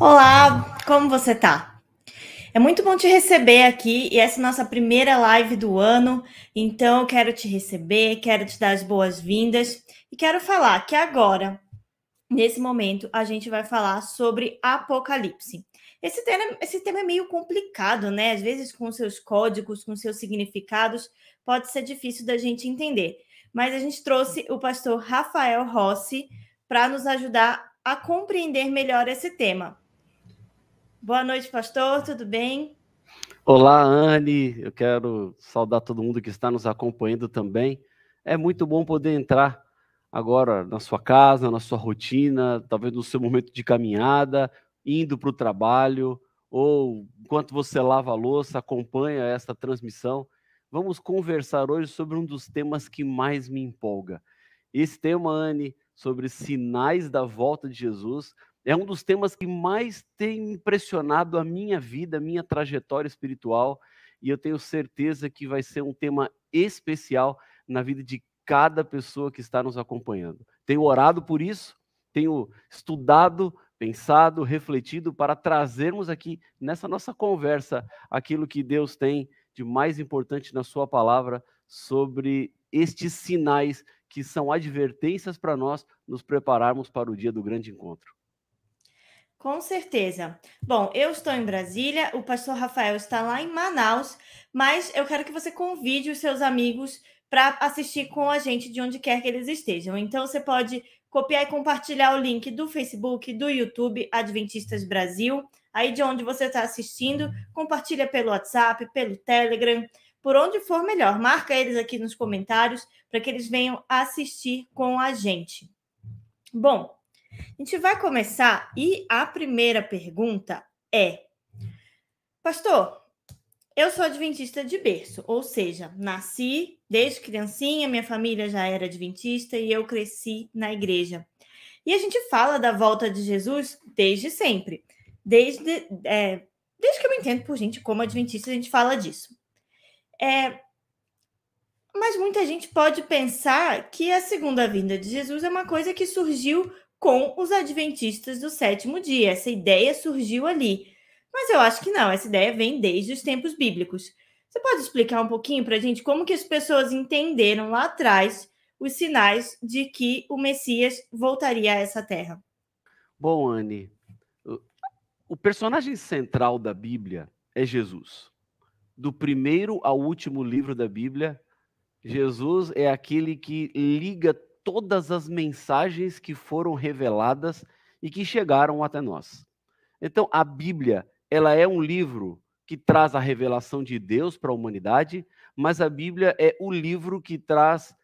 Olá, como você tá? É muito bom te receber aqui e essa é a nossa primeira live do ano, então eu quero te receber, quero te dar as boas-vindas e quero falar que agora, nesse momento, a gente vai falar sobre Apocalipse. Esse tema, esse tema é meio complicado, né? Às vezes, com seus códigos, com seus significados, pode ser difícil da gente entender. Mas a gente trouxe o pastor Rafael Rossi para nos ajudar a compreender melhor esse tema. Boa noite, pastor, tudo bem? Olá, Anne. Eu quero saudar todo mundo que está nos acompanhando também. É muito bom poder entrar agora na sua casa, na sua rotina, talvez no seu momento de caminhada, indo para o trabalho, ou enquanto você lava a louça, acompanha esta transmissão. Vamos conversar hoje sobre um dos temas que mais me empolga. Esse tema, Anne, sobre sinais da volta de Jesus, é um dos temas que mais tem impressionado a minha vida, a minha trajetória espiritual, e eu tenho certeza que vai ser um tema especial na vida de cada pessoa que está nos acompanhando. Tenho orado por isso, tenho estudado, pensado, refletido para trazermos aqui nessa nossa conversa aquilo que Deus tem de mais importante na Sua palavra sobre estes sinais que são advertências para nós nos prepararmos para o dia do grande encontro. Com certeza. Bom, eu estou em Brasília, o pastor Rafael está lá em Manaus, mas eu quero que você convide os seus amigos para assistir com a gente de onde quer que eles estejam. Então, você pode copiar e compartilhar o link do Facebook, do YouTube Adventistas Brasil, aí de onde você está assistindo, compartilha pelo WhatsApp, pelo Telegram, por onde for melhor. Marca eles aqui nos comentários para que eles venham assistir com a gente. Bom, a gente vai começar e a primeira pergunta é: Pastor, eu sou adventista de berço, ou seja, nasci desde criancinha, minha família já era adventista e eu cresci na igreja. E a gente fala da volta de Jesus desde sempre. Desde, é, desde que eu me entendo por gente como adventista, a gente fala disso. É, mas muita gente pode pensar que a segunda vinda de Jesus é uma coisa que surgiu com os adventistas do sétimo dia. Essa ideia surgiu ali. Mas eu acho que não, essa ideia vem desde os tempos bíblicos. Você pode explicar um pouquinho para a gente como que as pessoas entenderam lá atrás os sinais de que o Messias voltaria a essa terra? Bom, Anne, o personagem central da Bíblia é Jesus. Do primeiro ao último livro da Bíblia, Jesus é aquele que liga todas as mensagens que foram reveladas e que chegaram até nós. Então, a Bíblia, ela é um livro que traz a revelação de Deus para a humanidade, mas a Bíblia é o livro que traz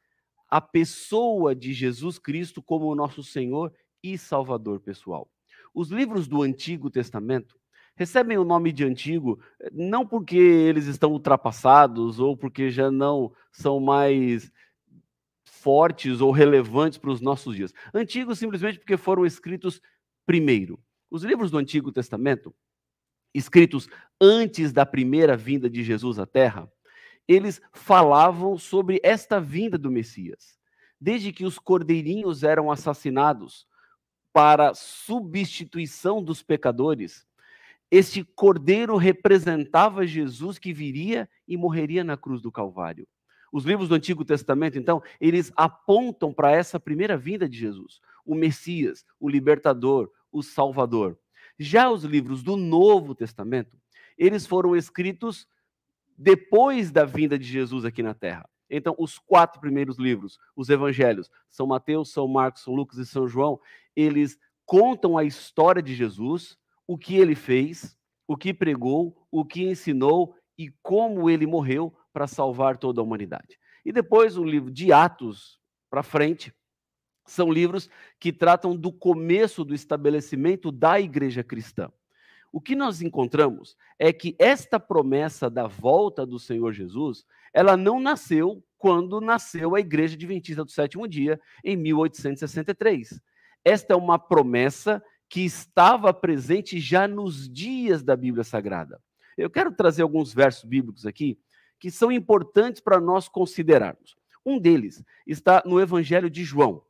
a pessoa de Jesus Cristo como nosso Senhor e Salvador pessoal. Os livros do Antigo Testamento recebem o nome de antigo não porque eles estão ultrapassados ou porque já não são mais fortes ou relevantes para os nossos dias. Antigos simplesmente porque foram escritos primeiro. Os livros do Antigo Testamento, escritos antes da primeira vinda de Jesus à Terra, eles falavam sobre esta vinda do Messias. Desde que os cordeirinhos eram assassinados para substituição dos pecadores, este cordeiro representava Jesus que viria e morreria na cruz do Calvário. Os livros do Antigo Testamento, então, eles apontam para essa primeira vinda de Jesus, o Messias, o libertador, o Salvador. Já os livros do Novo Testamento, eles foram escritos depois da vinda de Jesus aqui na Terra. Então, os quatro primeiros livros, os evangelhos, São Mateus, São Marcos, São Lucas e São João, eles contam a história de Jesus, o que ele fez, o que pregou, o que ensinou e como ele morreu para salvar toda a humanidade. E depois o livro de Atos para frente são livros que tratam do começo do estabelecimento da igreja cristã. O que nós encontramos é que esta promessa da volta do Senhor Jesus, ela não nasceu quando nasceu a Igreja Adventista do Sétimo Dia, em 1863. Esta é uma promessa que estava presente já nos dias da Bíblia Sagrada. Eu quero trazer alguns versos bíblicos aqui que são importantes para nós considerarmos. Um deles está no Evangelho de João,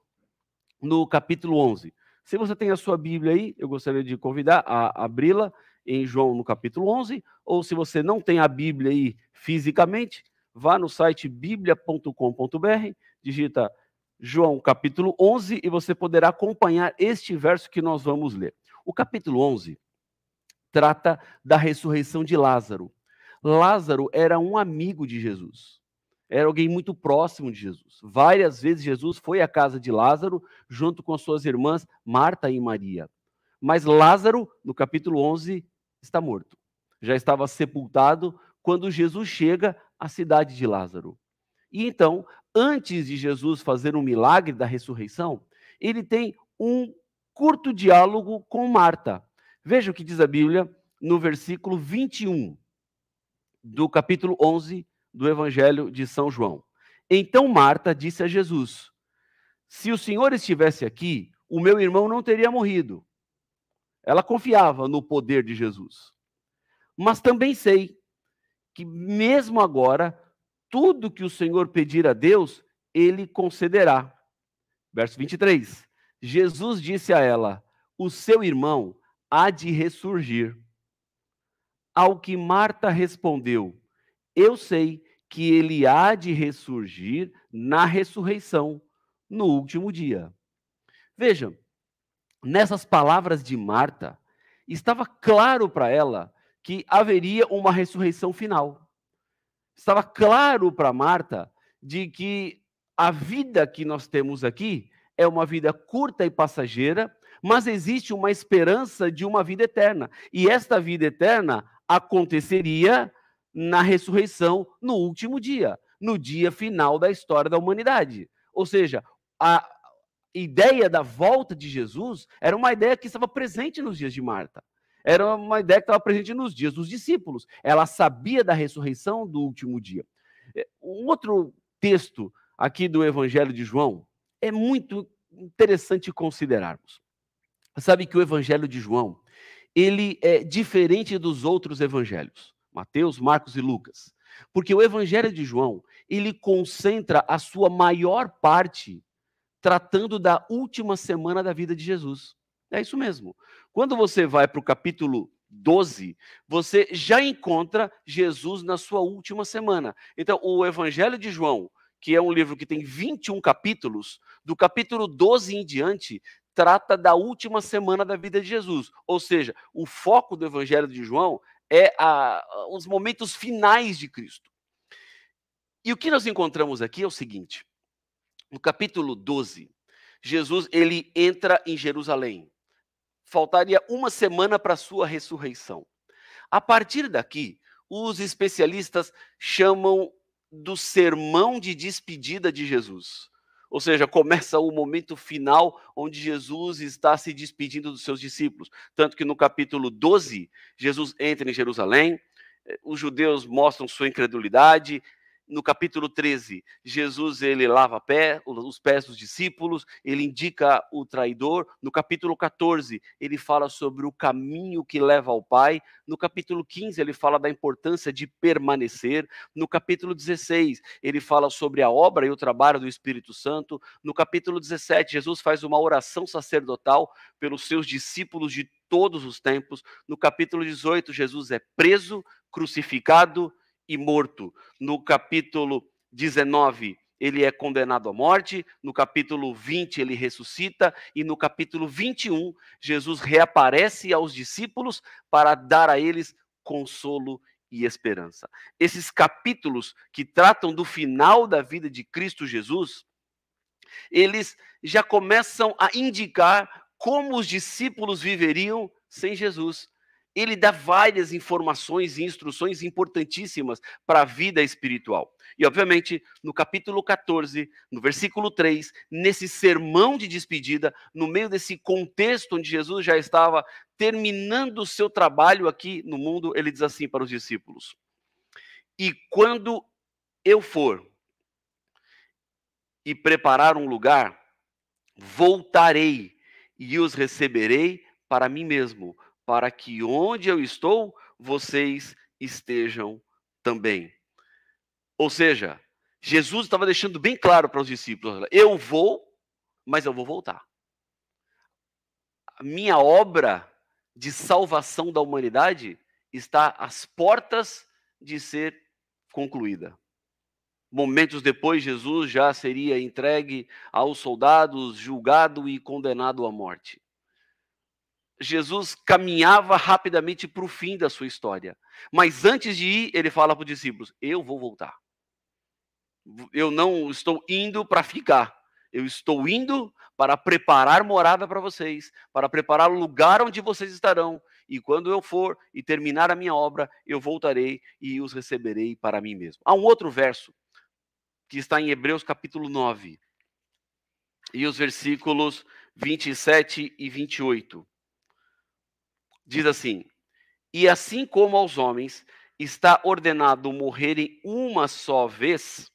no capítulo 11. Se você tem a sua Bíblia aí, eu gostaria de convidar a abri-la em João no capítulo 11, ou se você não tem a Bíblia aí fisicamente, vá no site biblia.com.br, digita João capítulo 11 e você poderá acompanhar este verso que nós vamos ler. O capítulo 11 trata da ressurreição de Lázaro. Lázaro era um amigo de Jesus. Era alguém muito próximo de Jesus. Várias vezes Jesus foi à casa de Lázaro junto com suas irmãs Marta e Maria. Mas Lázaro, no capítulo 11, está morto. Já estava sepultado quando Jesus chega à cidade de Lázaro. E então, antes de Jesus fazer um milagre da ressurreição, ele tem um curto diálogo com Marta. Veja o que diz a Bíblia no versículo 21 do capítulo 11 do Evangelho de São João. Então Marta disse a Jesus: Se o Senhor estivesse aqui, o meu irmão não teria morrido. Ela confiava no poder de Jesus. Mas também sei que, mesmo agora, tudo que o Senhor pedir a Deus, ele concederá. Verso 23. Jesus disse a ela: O seu irmão há de ressurgir. Ao que Marta respondeu: Eu sei que ele há de ressurgir na ressurreição, no último dia. Veja, nessas palavras de Marta, estava claro para ela que haveria uma ressurreição final. Estava claro para Marta de que a vida que nós temos aqui é uma vida curta e passageira, mas existe uma esperança de uma vida eterna. E esta vida eterna aconteceria na ressurreição no último dia, no dia final da história da humanidade. Ou seja, a ideia da volta de Jesus era uma ideia que estava presente nos dias de Marta. Era uma ideia que estava presente nos dias dos discípulos. Ela sabia da ressurreição do último dia. É, um outro texto aqui do Evangelho de João é muito interessante considerarmos. Sabe que o Evangelho de João, ele é diferente dos outros evangelhos. Mateus, Marcos e Lucas. Porque o Evangelho de João, ele concentra a sua maior parte tratando da última semana da vida de Jesus. É isso mesmo. Quando você vai para o capítulo 12, você já encontra Jesus na sua última semana. Então, o Evangelho de João, que é um livro que tem 21 capítulos, do capítulo 12 em diante, trata da última semana da vida de Jesus. Ou seja, o foco do Evangelho de João é a, os momentos finais de Cristo. E o que nós encontramos aqui é o seguinte: no capítulo 12, Jesus ele entra em Jerusalém. Faltaria uma semana para a sua ressurreição. A partir daqui, os especialistas chamam do sermão de despedida de Jesus. Ou seja, começa o momento final onde Jesus está se despedindo dos seus discípulos. Tanto que no capítulo 12, Jesus entra em Jerusalém, eh, os judeus mostram sua incredulidade, no capítulo 13, Jesus ele lava pé, os pés dos discípulos, ele indica o traidor. No capítulo 14, ele fala sobre o caminho que leva ao Pai. No capítulo 15, ele fala da importância de permanecer. No capítulo 16, ele fala sobre a obra e o trabalho do Espírito Santo. No capítulo 17, Jesus faz uma oração sacerdotal pelos seus discípulos de todos os tempos. No capítulo 18, Jesus é preso, crucificado e morto. No capítulo 19, ele é condenado à morte, no capítulo 20 ele ressuscita e no capítulo 21 Jesus reaparece aos discípulos para dar a eles consolo e esperança. Esses capítulos que tratam do final da vida de Cristo Jesus, eles já começam a indicar como os discípulos viveriam sem Jesus ele dá várias informações e instruções importantíssimas para a vida espiritual. E, obviamente, no capítulo 14, no versículo 3, nesse sermão de despedida, no meio desse contexto onde Jesus já estava terminando o seu trabalho aqui no mundo, ele diz assim para os discípulos: E quando eu for e preparar um lugar, voltarei e os receberei para mim mesmo para que onde eu estou, vocês estejam também. Ou seja, Jesus estava deixando bem claro para os discípulos: eu vou, mas eu vou voltar. a minha obra de salvação da humanidade está às portas de ser concluída. Momentos depois, Jesus já seria entregue aos soldados, julgado e condenado à morte. Jesus caminhava rapidamente para o fim da sua história. Mas antes de ir, ele fala para os discípulos: Eu vou voltar. Eu não estou indo para ficar. Eu estou indo para preparar morada para vocês, para preparar o lugar onde vocês estarão. E quando eu for e terminar a minha obra, eu voltarei e os receberei para mim mesmo. Há um outro verso que está em Hebreus capítulo 9, e os versículos 27 e 28. Diz assim: E assim como aos homens está ordenado morrerem uma só vez,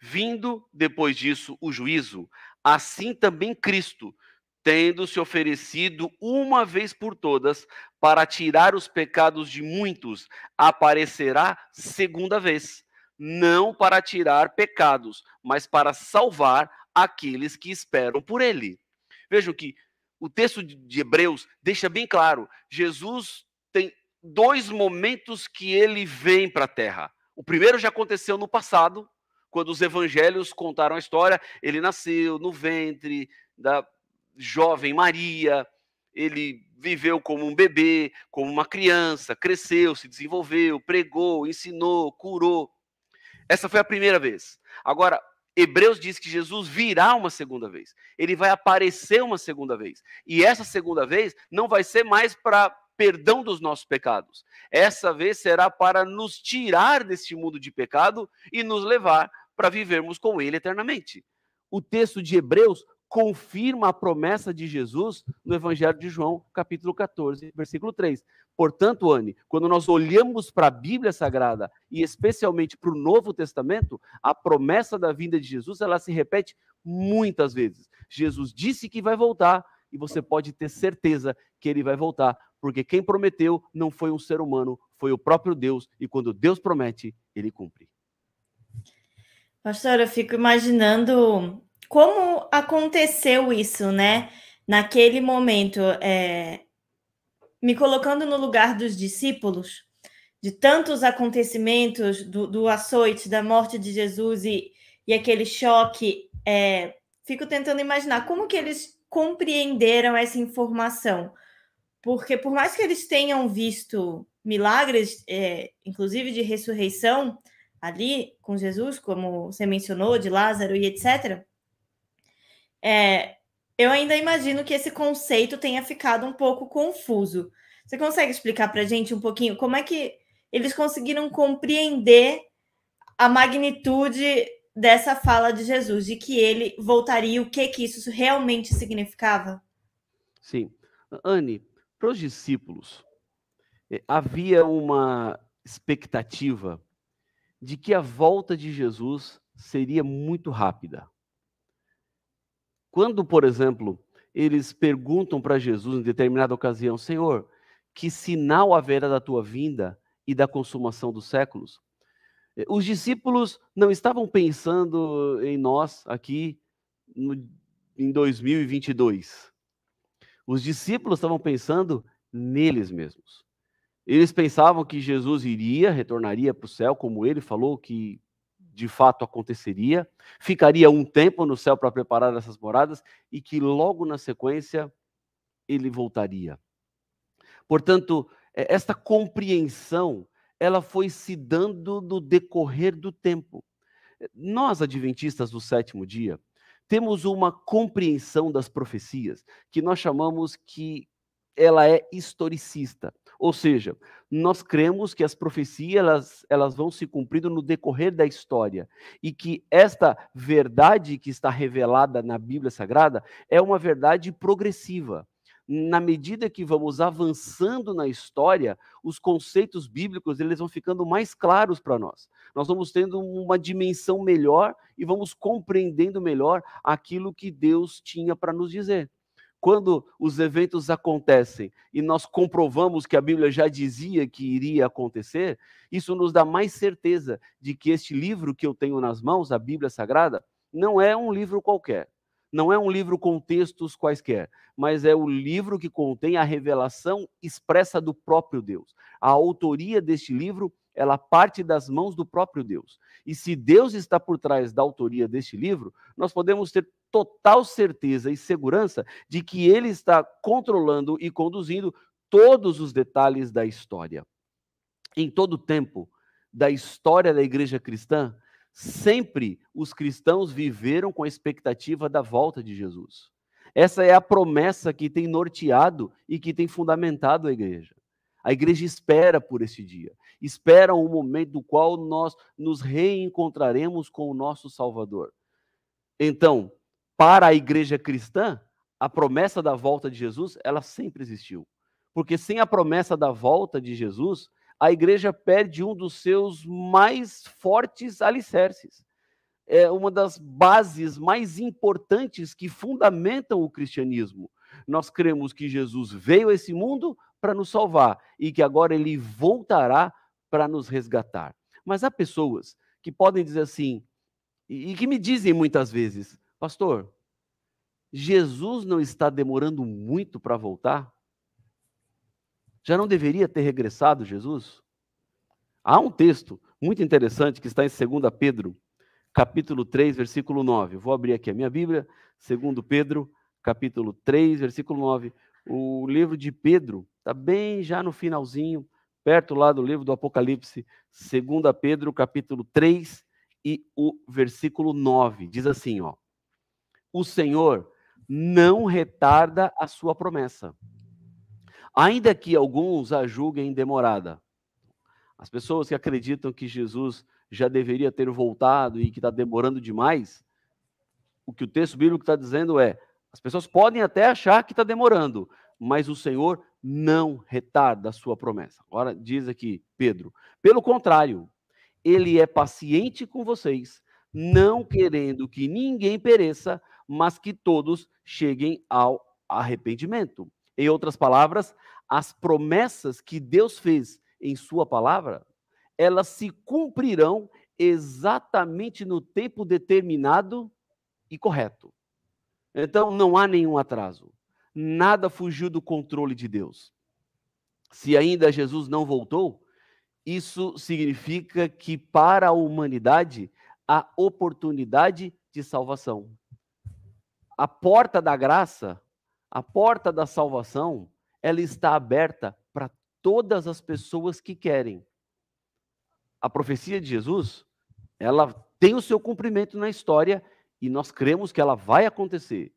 vindo depois disso o juízo, assim também Cristo, tendo se oferecido uma vez por todas para tirar os pecados de muitos, aparecerá segunda vez não para tirar pecados, mas para salvar aqueles que esperam por ele. Vejam que o texto de Hebreus deixa bem claro: Jesus tem dois momentos que ele vem para a terra. O primeiro já aconteceu no passado, quando os evangelhos contaram a história. Ele nasceu no ventre da jovem Maria, ele viveu como um bebê, como uma criança, cresceu, se desenvolveu, pregou, ensinou, curou. Essa foi a primeira vez. Agora, Hebreus diz que Jesus virá uma segunda vez. Ele vai aparecer uma segunda vez. E essa segunda vez não vai ser mais para perdão dos nossos pecados. Essa vez será para nos tirar deste mundo de pecado e nos levar para vivermos com ele eternamente. O texto de Hebreus confirma a promessa de Jesus no Evangelho de João, capítulo 14, versículo 3. Portanto, Anne, quando nós olhamos para a Bíblia Sagrada e especialmente para o Novo Testamento, a promessa da vinda de Jesus, ela se repete muitas vezes. Jesus disse que vai voltar e você pode ter certeza que ele vai voltar, porque quem prometeu não foi um ser humano, foi o próprio Deus, e quando Deus promete, ele cumpre. Pastor, eu fico imaginando como aconteceu isso, né? Naquele momento, é, me colocando no lugar dos discípulos, de tantos acontecimentos do, do açoite, da morte de Jesus e, e aquele choque, é, fico tentando imaginar como que eles compreenderam essa informação. Porque por mais que eles tenham visto milagres, é, inclusive de ressurreição, ali com Jesus, como você mencionou, de Lázaro e etc., é, eu ainda imagino que esse conceito tenha ficado um pouco confuso. Você consegue explicar para a gente um pouquinho como é que eles conseguiram compreender a magnitude dessa fala de Jesus, de que ele voltaria, o que que isso realmente significava? Sim. Anne, para os discípulos, eh, havia uma expectativa de que a volta de Jesus seria muito rápida. Quando, por exemplo, eles perguntam para Jesus em determinada ocasião: Senhor, que sinal haverá da tua vinda e da consumação dos séculos? Eh, os discípulos não estavam pensando em nós aqui no, em 2022. Os discípulos estavam pensando neles mesmos. Eles pensavam que Jesus iria, retornaria para o céu, como ele falou que de fato aconteceria, ficaria um tempo no céu para preparar essas moradas e que logo na sequência ele voltaria. Portanto, é, esta compreensão ela foi se dando no decorrer do tempo. Nós, adventistas do sétimo dia, temos uma compreensão das profecias que nós chamamos que ela é historicista. Ou seja, nós cremos que as profecias elas, elas vão se cumprindo no decorrer da história e que esta verdade que está revelada na Bíblia Sagrada é uma verdade progressiva. Na medida que vamos avançando na história, os conceitos bíblicos eles vão ficando mais claros para nós. Nós vamos tendo uma dimensão melhor e vamos compreendendo melhor aquilo que Deus tinha para nos dizer quando os eventos acontecem e nós comprovamos que a Bíblia já dizia que iria acontecer, isso nos dá mais certeza de que este livro que eu tenho nas mãos, a Bíblia Sagrada, não é um livro qualquer. não é um livro com textos quaisquer, mas é o livro que contém a revelação expressa do próprio Deus. A autoria deste livro, ela parte das mãos do próprio Deus. E se Deus está por trás da autoria deste livro, nós podemos ter total certeza e segurança de que ele está controlando e conduzindo todos os detalhes da história. Em todo o tempo da história da igreja cristã, Sempre os cristãos viveram com a expectativa da volta de Jesus. Essa é a promessa que tem norteado e que tem fundamentado a igreja. A igreja espera por esse dia, espera um momento do qual nós nos reencontraremos com o nosso Salvador. Então, para a igreja cristã, a promessa da volta de Jesus, ela sempre existiu. Porque sem a promessa da volta de Jesus, a igreja perde um dos seus mais fortes alicerces. É uma das bases mais importantes que fundamentam o cristianismo. Nós cremos que Jesus veio a esse mundo para nos salvar e que agora ele voltará para nos resgatar. Mas há pessoas que podem dizer assim, e que me dizem muitas vezes, pastor, Jesus não está demorando muito para voltar? Já não deveria ter regressado Jesus? Há um texto muito interessante que está em 2 Pedro, capítulo 3, versículo 9. vou abrir aqui a minha Bíblia, 2 Pedro, capítulo 3, versículo 9. O livro de Pedro está bem já no finalzinho, perto lá do livro do Apocalipse, 2 Pedro, capítulo 3 e o versículo 9. Diz assim, ó: O Senhor não retarda a sua promessa, ainda que alguns a julguem demorada. As pessoas que acreditam que Jesus já deveria ter voltado e que está demorando demais, o que o texto bíblico está dizendo é: as pessoas podem até achar que está demorando, mas o Senhor não retarda a sua promessa. Agora diz aqui Pedro: pelo contrário, ele é paciente com vocês, não querendo que ninguém pereça, mas que todos cheguem ao arrependimento. Em outras palavras, as promessas que Deus fez em Sua palavra, elas se cumprirão exatamente no tempo determinado e correto. Então, não há nenhum atraso. Nada fugiu do controle de Deus. Se ainda Jesus não voltou, isso significa que para a humanidade há oportunidade de salvação. A porta da graça, a porta da salvação, ela está aberta para todas as pessoas que querem. A profecia de Jesus, ela tem o seu cumprimento na história e nós cremos que ela vai acontecer.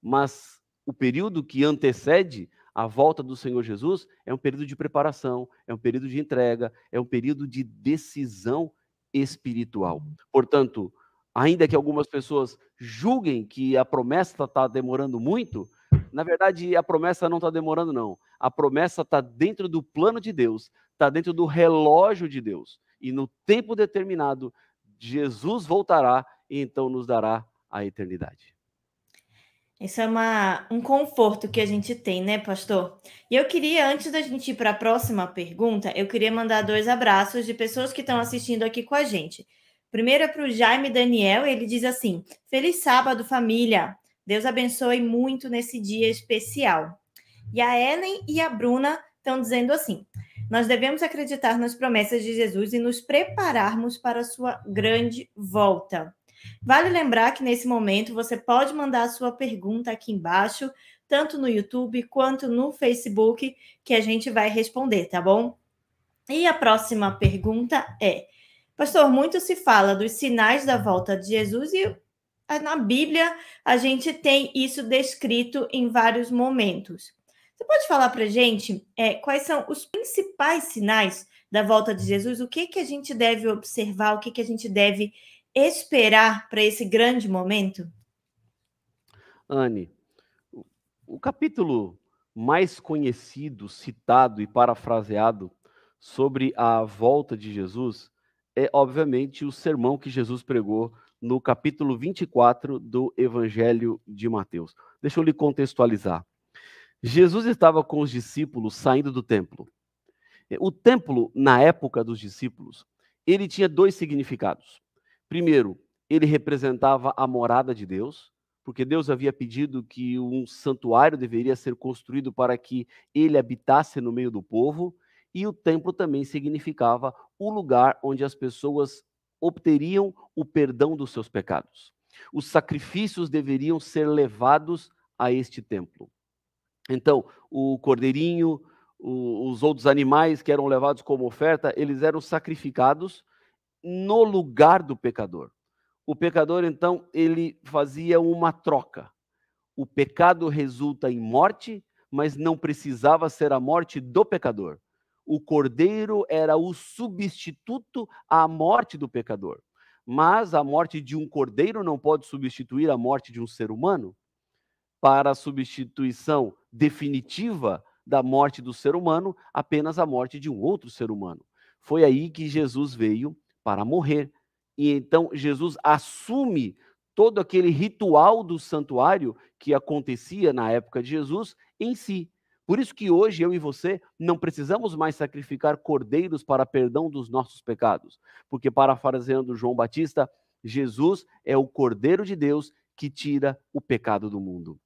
Mas o período que antecede a volta do Senhor Jesus é um período de preparação, é um período de entrega, é um período de decisão espiritual. Portanto, ainda que algumas pessoas julguem que a promessa está demorando muito, na verdade, a promessa não está demorando, não. A promessa está dentro do plano de Deus, está dentro do relógio de Deus. E no tempo determinado, Jesus voltará e então nos dará a eternidade. Isso é uma, um conforto que a gente tem, né, pastor? E eu queria, antes da gente ir para a próxima pergunta, eu queria mandar dois abraços de pessoas que estão assistindo aqui com a gente. Primeiro é para o Jaime Daniel, ele diz assim: Feliz sábado, família! Deus abençoe muito nesse dia especial. E a Ellen e a Bruna estão dizendo assim: nós devemos acreditar nas promessas de Jesus e nos prepararmos para a sua grande volta. Vale lembrar que nesse momento você pode mandar a sua pergunta aqui embaixo, tanto no YouTube quanto no Facebook, que a gente vai responder, tá bom? E a próxima pergunta é: Pastor, muito se fala dos sinais da volta de Jesus e na Bíblia a gente tem isso descrito em vários momentos. Você pode falar para gente é, quais são os principais sinais da volta de Jesus? O que, que a gente deve observar? O que, que a gente deve esperar para esse grande momento? Anne, o capítulo mais conhecido, citado e parafraseado sobre a volta de Jesus é, obviamente, o sermão que Jesus pregou no capítulo 24 do Evangelho de Mateus. Deixa eu lhe contextualizar. Jesus estava com os discípulos saindo do templo. O templo, na época dos discípulos, ele tinha dois significados. Primeiro, ele representava a morada de Deus, porque Deus havia pedido que um santuário deveria ser construído para que ele habitasse no meio do povo, e o templo também significava o lugar onde as pessoas obteriam o perdão dos seus pecados. Os sacrifícios deveriam ser levados a este templo. Então, o cordeirinho, os outros animais que eram levados como oferta, eles eram sacrificados no lugar do pecador. O pecador, então, ele fazia uma troca. O pecado resulta em morte, mas não precisava ser a morte do pecador. O cordeiro era o substituto à morte do pecador. Mas a morte de um cordeiro não pode substituir a morte de um ser humano. Para a substituição definitiva da morte do ser humano, apenas a morte de um outro ser humano. Foi aí que Jesus veio para morrer. E então Jesus assume todo aquele ritual do santuário que acontecia na época de Jesus em si. Por isso que hoje eu e você não precisamos mais sacrificar cordeiros para perdão dos nossos pecados, porque parafraseando João Batista, Jesus é o cordeiro de Deus que tira o pecado do mundo.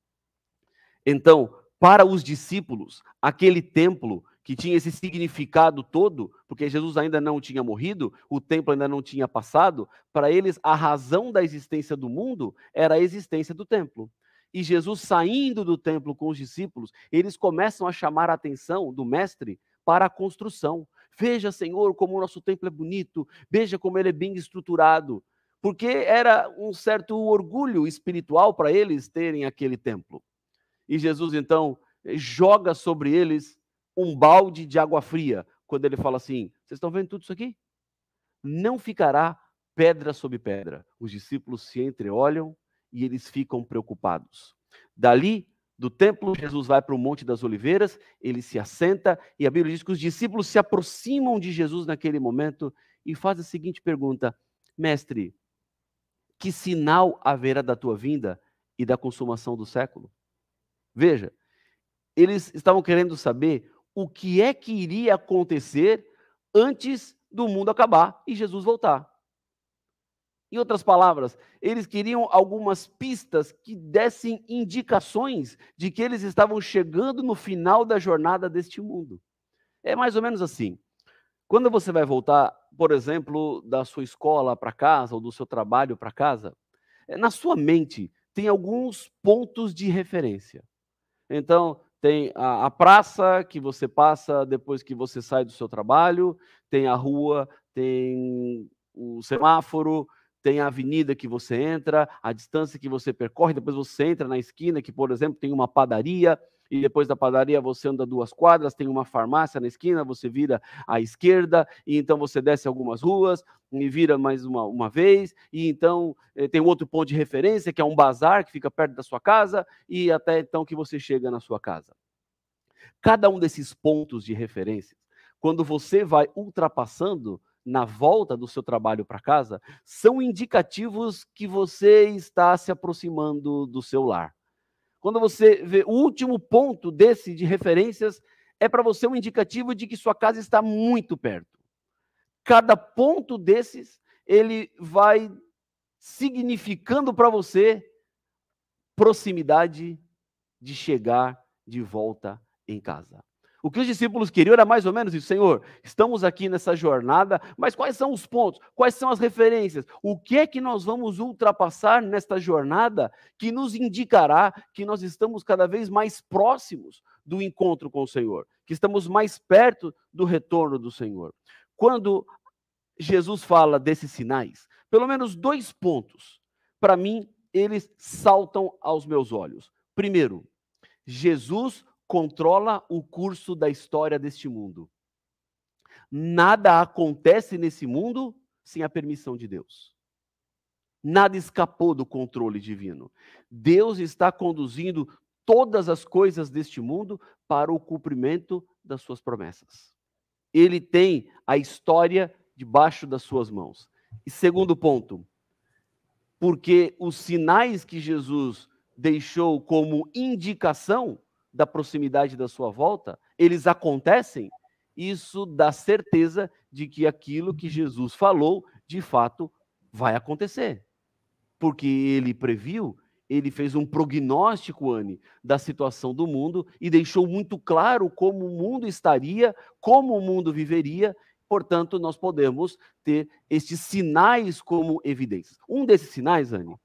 Então, para os discípulos, aquele templo que tinha esse significado todo, porque Jesus ainda não tinha morrido, o templo ainda não tinha passado, para eles a razão da existência do mundo era a existência do templo. E Jesus saindo do templo com os discípulos, eles começam a chamar a atenção do mestre para a construção. Veja, Senhor, como o nosso templo é bonito, veja como ele é bem estruturado. Porque era um certo orgulho espiritual para eles terem aquele templo. E Jesus então joga sobre eles um balde de água fria, quando ele fala assim: Vocês estão vendo tudo isso aqui? Não ficará pedra sobre pedra. Os discípulos se entreolham e eles ficam preocupados. Dali, do templo, Jesus vai para o Monte das Oliveiras, ele se assenta e a Bíblia diz que os discípulos se aproximam de Jesus naquele momento e faz a seguinte pergunta: Mestre, que sinal haverá da tua vinda e da consumação do século? Veja, eles estavam querendo saber o que é que iria acontecer antes do mundo acabar e Jesus voltar. Em outras palavras, eles queriam algumas pistas que dessem indicações de que eles estavam chegando no final da jornada deste mundo. É mais ou menos assim. Quando você vai voltar, por exemplo, da sua escola para casa ou do seu trabalho para casa, é, na sua mente tem alguns pontos de referência. Então, tem a, a, praça que você passa depois que você sai do seu trabalho, tem a rua, tem o semáforo, tem a avenida que você entra, a distância que você percorre, depois você entra na esquina, que, por exemplo, tem uma padaria, e depois da padaria você anda duas quadras, tem uma farmácia na esquina, você vira à esquerda, e então você desce algumas ruas, e vira mais uma, uma vez, e então eh, tem outro ponto de referência, que é um bazar que fica perto da sua casa, e até então que você chega na sua casa. Cada um desses pontos de referência, quando você vai ultrapassando na volta do seu trabalho para casa, são indicativos que você está se aproximando do seu lar. Quando você vê o último ponto desse de referências, é para você um indicativo de que sua casa está muito perto. Cada ponto desses, ele vai significando para você proximidade de chegar de volta em casa. O que os discípulos queriam era mais ou menos isso, Senhor, estamos aqui nessa jornada, mas quais são os pontos? Quais são as referências? O que é que nós vamos ultrapassar nesta jornada que nos indicará que nós estamos cada vez mais próximos do encontro com o Senhor, que estamos mais perto do retorno do Senhor? Quando Jesus fala desses sinais, pelo menos dois pontos, para mim, eles saltam aos meus olhos. Primeiro, Jesus controla o curso da história deste mundo. Nada acontece nesse mundo sem a permissão de Deus. Nada escapou do controle divino. Deus está conduzindo todas as coisas deste mundo para o cumprimento das suas promessas. Ele tem a história debaixo das suas mãos. E segundo ponto, porque os sinais que Jesus deixou como indicação da proximidade da sua volta, eles acontecem, isso dá certeza de que aquilo que Jesus falou, de fato, vai acontecer. Porque ele previu ele fez um prognóstico, Anne, da situação do mundo e deixou muito claro como o mundo estaria, como o mundo viveria. Portanto, nós podemos ter estes sinais como evidências. Um desses sinais, Anne,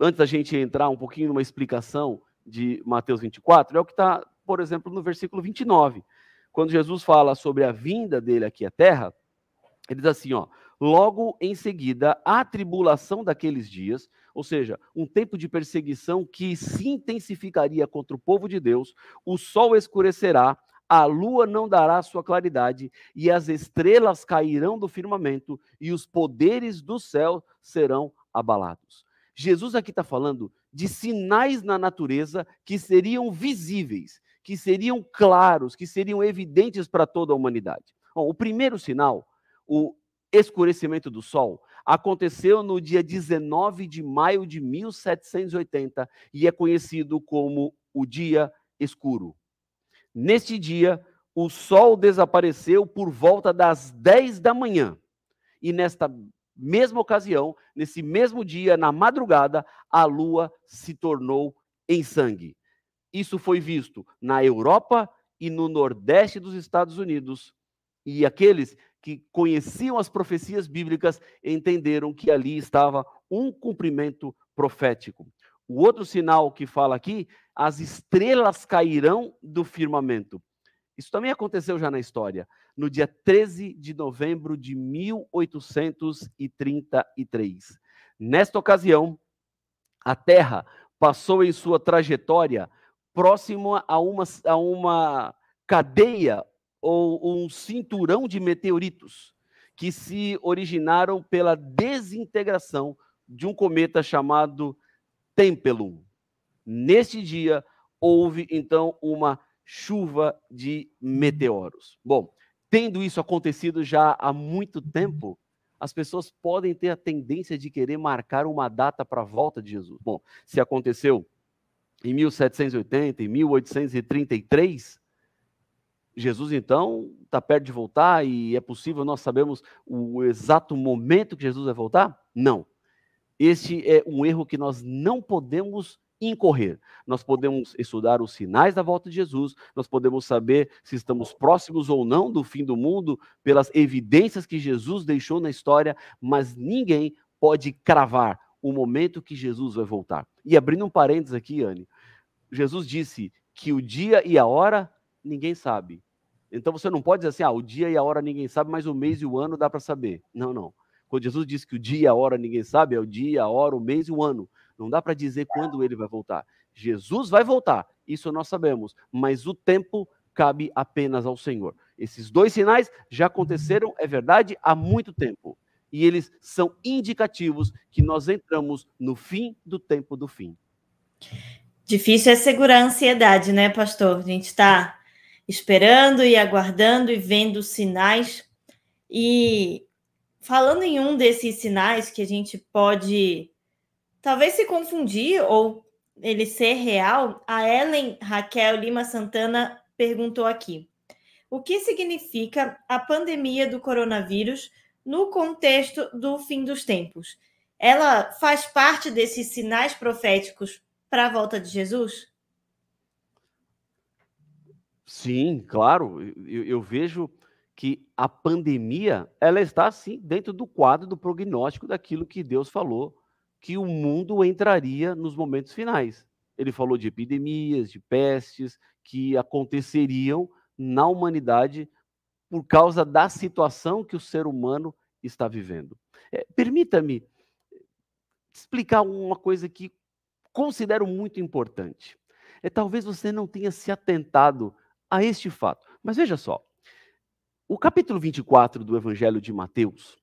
antes da gente entrar um pouquinho numa explicação de Mateus 24, é o que está, por exemplo, no versículo 29. Quando Jesus fala sobre a vinda dele aqui à terra, ele diz assim, ó, logo em seguida, a tribulação daqueles dias, ou seja, um tempo de perseguição que se intensificaria contra o povo de Deus, o sol escurecerá, a lua não dará sua claridade, e as estrelas cairão do firmamento, e os poderes do céu serão abalados. Jesus aqui está falando de sinais na natureza que seriam visíveis, que seriam claros, que seriam evidentes para toda a humanidade. Bom, o primeiro sinal, o escurecimento do sol, aconteceu no dia 19 de maio de 1780 e é conhecido como o dia escuro. Neste dia, o sol desapareceu por volta das 10 da manhã. E nesta mesma ocasião, nesse mesmo dia, na madrugada, a lua se tornou em sangue. Isso foi visto na Europa e no Nordeste dos Estados Unidos. E aqueles que conheciam as profecias bíblicas entenderam que ali estava um cumprimento profético. O outro sinal que fala aqui, as estrelas cairão do firmamento. Isso também aconteceu já na história, no dia 13 de novembro de 1833. Nesta ocasião, a Terra passou em sua trajetória próxima a uma, a uma cadeia ou um cinturão de meteoritos que se originaram pela desintegração de um cometa chamado Tempelum. Neste dia, houve então uma chuva de meteoros. Bom, tendo isso acontecido já há muito tempo, as pessoas podem ter a tendência de querer marcar uma data para a volta de Jesus. Bom, se aconteceu em 1780, em 1833, Jesus, então, está perto de voltar e é possível nós sabemos o exato momento que Jesus vai voltar? Não. Este é um erro que nós não podemos incorrer. Nós podemos estudar os sinais da volta de Jesus, nós podemos saber se estamos próximos ou não do fim do mundo pelas evidências que Jesus deixou na história, mas ninguém pode cravar o momento que Jesus vai voltar. E abrindo um parênteses aqui, Anne, Jesus disse que o dia e a hora ninguém sabe. Então você não pode dizer assim, ah, o dia e a hora ninguém sabe, mas o mês e o ano dá para saber. Não, não. Quando Jesus disse que o dia e a hora ninguém sabe, é o dia, a hora, o mês e o ano. Não dá para dizer quando ele vai voltar. Jesus vai voltar, isso nós sabemos, mas o tempo cabe apenas ao Senhor. Esses dois sinais já aconteceram, é verdade, há muito tempo. E eles são indicativos que nós entramos no fim do tempo do fim. Difícil é segurar a ansiedade, né, pastor? A gente está esperando e aguardando e vendo sinais. E falando em um desses sinais que a gente pode talvez se confundir ou ele ser real, a Ellen Raquel Lima Santana perguntou aqui: o que significa a pandemia do coronavírus no contexto do fim dos tempos? Ela faz parte desses sinais proféticos para a volta de Jesus? Sim, claro. Eu, eu, vejo que a pandemia ela está sim dentro do quadro do prognóstico daquilo que Deus falou que o mundo entraria nos momentos finais. Ele falou de epidemias, de pestes que aconteceriam na humanidade por causa da situação que o ser humano está vivendo. É, Permita-me explicar uma coisa que considero muito importante. É talvez você não tenha se atentado a este fato. Mas veja só, o capítulo 24 do Evangelho de Mateus,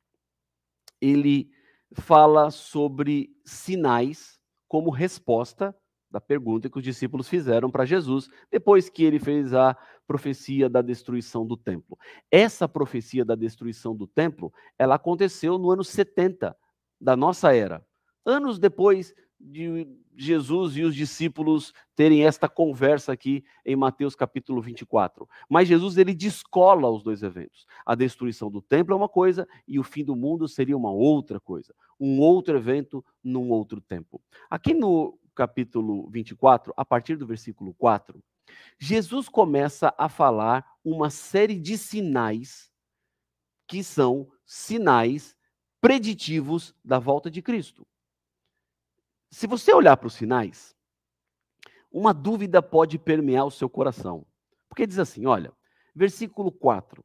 ele fala sobre sinais como resposta da pergunta que os discípulos fizeram para Jesus depois que ele fez a profecia da destruição do templo. Essa profecia da destruição do templo, ela aconteceu no ano 70 da nossa era, anos depois de Jesus e os discípulos terem esta conversa aqui em Mateus capítulo 24. Mas Jesus ele descola os dois eventos. A destruição do templo é uma coisa e o fim do mundo seria uma outra coisa, um outro evento num outro tempo. Aqui no capítulo 24, a partir do versículo 4, Jesus começa a falar uma série de sinais que são sinais preditivos da volta de Cristo. Se você olhar para os sinais, uma dúvida pode permear o seu coração. Porque diz assim: olha, versículo 4: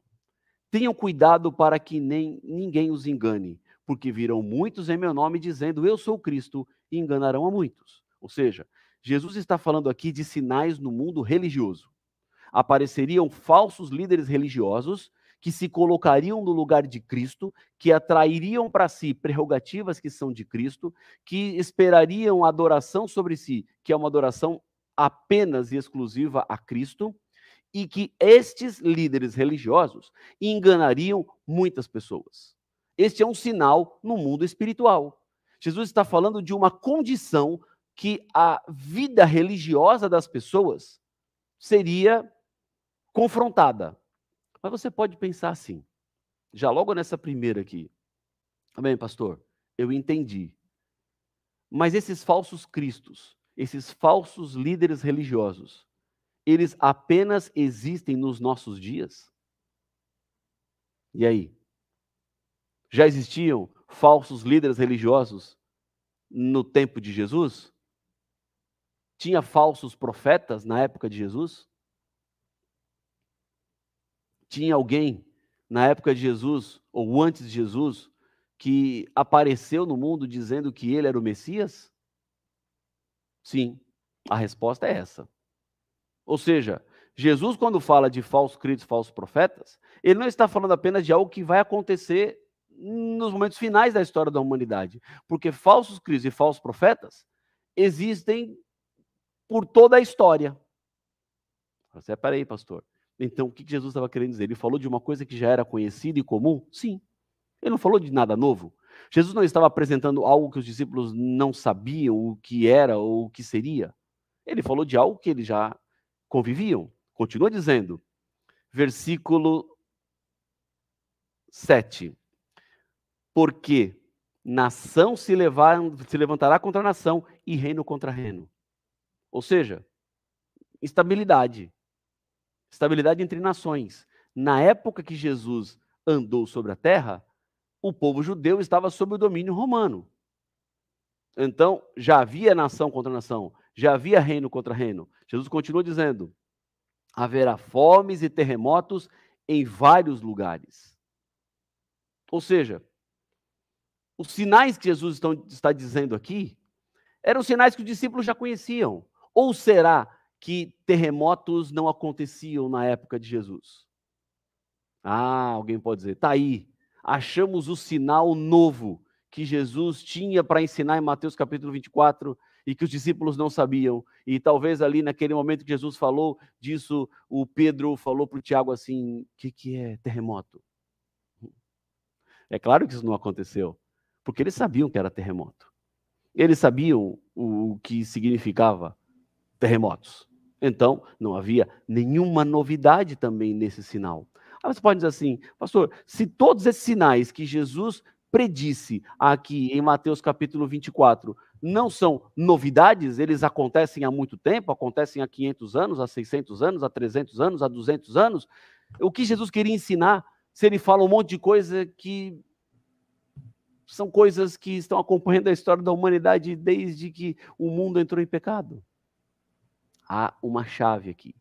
Tenham cuidado para que nem ninguém os engane, porque virão muitos em meu nome dizendo eu sou Cristo e enganarão a muitos. Ou seja, Jesus está falando aqui de sinais no mundo religioso. Apareceriam falsos líderes religiosos que se colocariam no lugar de Cristo, que atrairiam para si prerrogativas que são de Cristo, que esperariam adoração sobre si, que é uma adoração apenas e exclusiva a Cristo, e que estes líderes religiosos enganariam muitas pessoas. Este é um sinal no mundo espiritual. Jesus está falando de uma condição que a vida religiosa das pessoas seria confrontada. Mas você pode pensar assim, já logo nessa primeira aqui. Amém, pastor? Eu entendi. Mas esses falsos cristos, esses falsos líderes religiosos, eles apenas existem nos nossos dias? E aí? Já existiam falsos líderes religiosos no tempo de Jesus? Tinha falsos profetas na época de Jesus? Tinha alguém na época de Jesus, ou antes de Jesus, que apareceu no mundo dizendo que ele era o Messias? Sim, a resposta é essa. Ou seja, Jesus, quando fala de falsos críticos, falsos profetas, ele não está falando apenas de algo que vai acontecer nos momentos finais da história da humanidade. Porque falsos críticos e falsos profetas existem por toda a história. Você, peraí, pastor. Então, o que Jesus estava querendo dizer? Ele falou de uma coisa que já era conhecida e comum? Sim. Ele não falou de nada novo. Jesus não estava apresentando algo que os discípulos não sabiam o que era ou o que seria. Ele falou de algo que eles já conviviam. Continua dizendo, versículo 7. Porque nação se, levar, se levantará contra nação e reino contra reino. Ou seja, estabilidade. Estabilidade entre nações. Na época que Jesus andou sobre a terra, o povo judeu estava sob o domínio romano. Então, já havia nação contra nação, já havia reino contra reino. Jesus continua dizendo: haverá fomes e terremotos em vários lugares. Ou seja, os sinais que Jesus está dizendo aqui eram sinais que os discípulos já conheciam. Ou será que terremotos não aconteciam na época de Jesus? Ah, alguém pode dizer, tá aí, achamos o sinal novo que Jesus tinha para ensinar em Mateus capítulo 24 e que os discípulos não sabiam. E talvez ali naquele momento que Jesus falou disso, o Pedro falou para o Tiago assim: o que, que é terremoto? É claro que isso não aconteceu, porque eles sabiam que era terremoto. Eles sabiam o que significava terremotos. Então, não havia nenhuma novidade também nesse sinal. Aí você pode dizer assim, pastor, se todos esses sinais que Jesus predisse aqui em Mateus capítulo 24 não são novidades, eles acontecem há muito tempo, acontecem há 500 anos, há 600 anos, há 300 anos, há 200 anos, o que Jesus queria ensinar, se ele fala um monte de coisa que são coisas que estão acompanhando a história da humanidade desde que o mundo entrou em pecado? Há uma chave aqui.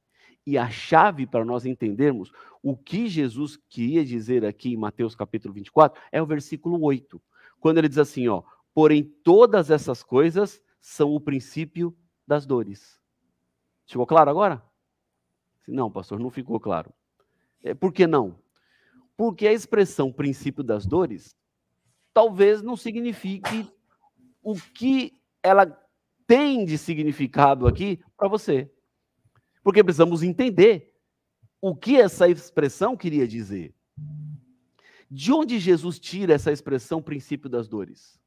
E a chave para nós entendermos o que Jesus queria dizer aqui em Mateus capítulo 24 é o versículo 8, quando ele diz assim, ó, porém todas essas coisas são o princípio das dores. Ficou claro agora? Não, pastor, não ficou claro. É, por que não? Porque a expressão princípio das dores talvez não signifique o que ela tem de significado aqui para você. Porque precisamos entender o que essa expressão queria dizer. De onde Jesus tira essa expressão princípio das dores?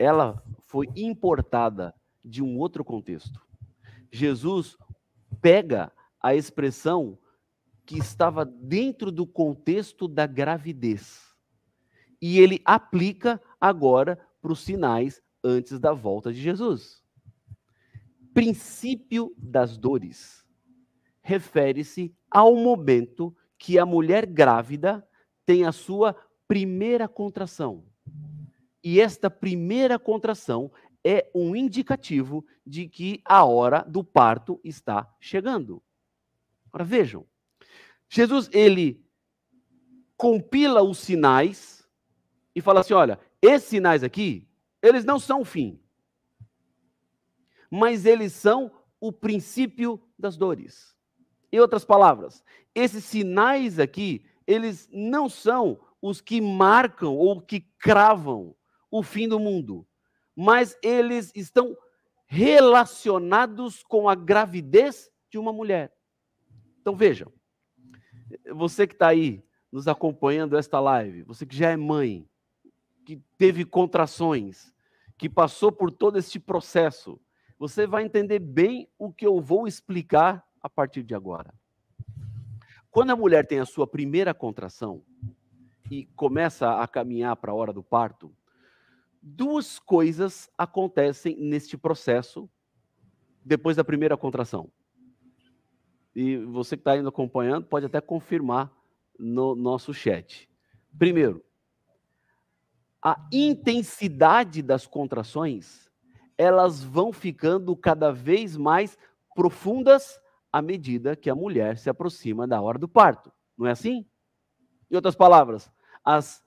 ela foi importada de um outro contexto. Jesus pega a expressão que estava dentro do contexto da gravidez e ele aplica agora para os sinais antes da volta de Jesus. Princípio das dores refere-se ao momento que a mulher grávida tem a sua primeira contração. E esta primeira contração é um indicativo de que a hora do parto está chegando. Agora vejam, Jesus ele compila os sinais e fala assim: olha, esses sinais aqui, eles não são o fim, mas eles são o princípio das dores. Em outras palavras, esses sinais aqui, eles não são os que marcam ou que cravam o fim do mundo, mas eles estão relacionados com a gravidez de uma mulher. Então vejam, você que está aí nos acompanhando esta live, você que já é mãe, que teve contrações, que passou por todo este processo, você vai entender bem o que eu vou explicar a partir de agora. Quando a mulher tem a sua primeira contração e começa a caminhar para a hora do parto, duas coisas acontecem neste processo depois da primeira contração. E você que está indo acompanhando pode até confirmar no nosso chat. Primeiro, a intensidade das contrações, elas vão ficando cada vez mais profundas à medida que a mulher se aproxima da hora do parto. Não é assim? Em outras palavras, as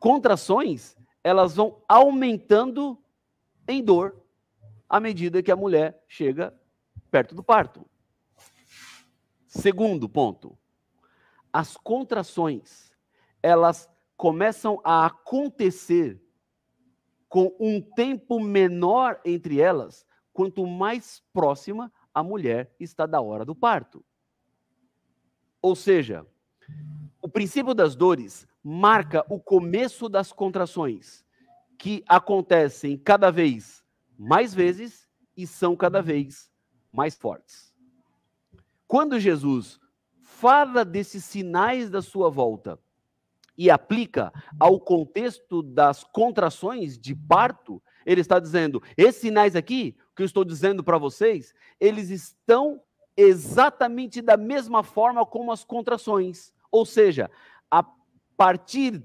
contrações, elas vão aumentando em dor à medida que a mulher chega perto do parto. Segundo ponto, as contrações, elas começam a acontecer com um tempo menor entre elas, quanto mais próxima a mulher está da hora do parto. Ou seja, o princípio das dores marca o começo das contrações, que acontecem cada vez mais vezes e são cada vez mais fortes. Quando Jesus fala desses sinais da sua volta e aplica ao contexto das contrações de parto, ele está dizendo: esses sinais aqui, que eu estou dizendo para vocês, eles estão exatamente da mesma forma como as contrações. Ou seja, a partir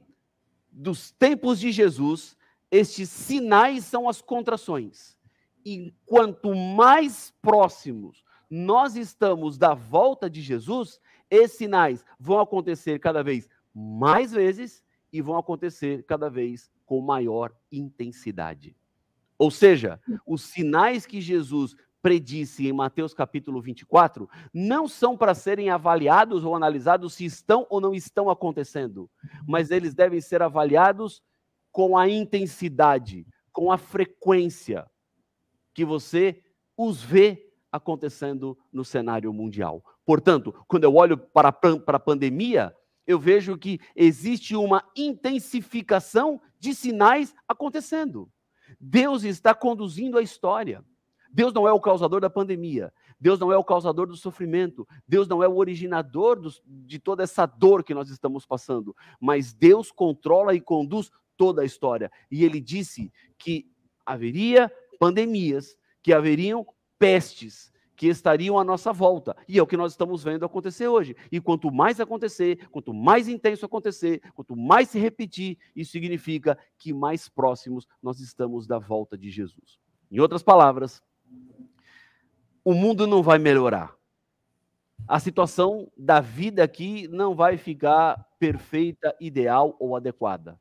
dos tempos de Jesus, estes sinais são as contrações. E quanto mais próximos nós estamos da volta de Jesus, esses sinais vão acontecer cada vez mais vezes e vão acontecer cada vez com maior intensidade. Ou seja, os sinais que Jesus predisse em Mateus capítulo 24 não são para serem avaliados ou analisados se estão ou não estão acontecendo, mas eles devem ser avaliados com a intensidade, com a frequência que você os vê acontecendo no cenário mundial. Portanto, quando eu olho para a pandemia, eu vejo que existe uma intensificação de sinais acontecendo. Deus está conduzindo a história. Deus não é o causador da pandemia. Deus não é o causador do sofrimento. Deus não é o originador de toda essa dor que nós estamos passando. Mas Deus controla e conduz toda a história. E ele disse que haveria pandemias, que haveriam pestes, que estariam à nossa volta. E é o que nós estamos vendo acontecer hoje. E quanto mais acontecer, quanto mais intenso acontecer, quanto mais se repetir, isso significa que mais próximos nós estamos da volta de Jesus. Em outras palavras, o mundo não vai melhorar. A situação da vida aqui não vai ficar perfeita, ideal ou adequada.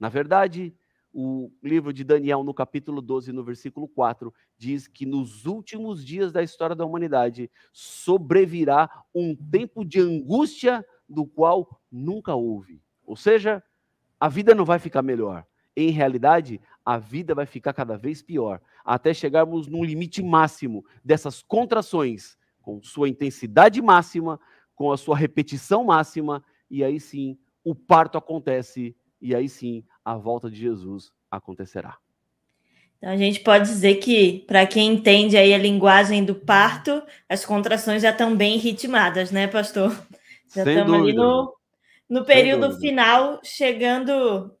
Na verdade, o livro de Daniel, no capítulo 12, no versículo 4, diz que nos últimos dias da história da humanidade sobrevirá um tempo de angústia do qual nunca houve. Ou seja, a vida não vai ficar melhor. Em realidade, a vida vai ficar cada vez pior, até chegarmos num limite máximo dessas contrações, com sua intensidade máxima, com a sua repetição máxima, e aí sim o parto acontece, e aí sim a volta de Jesus acontecerá. Então a gente pode dizer que, para quem entende aí a linguagem do parto, as contrações já estão bem ritmadas, né, pastor? Já Sem estamos ali dúvida. no, no Sem período final, chegando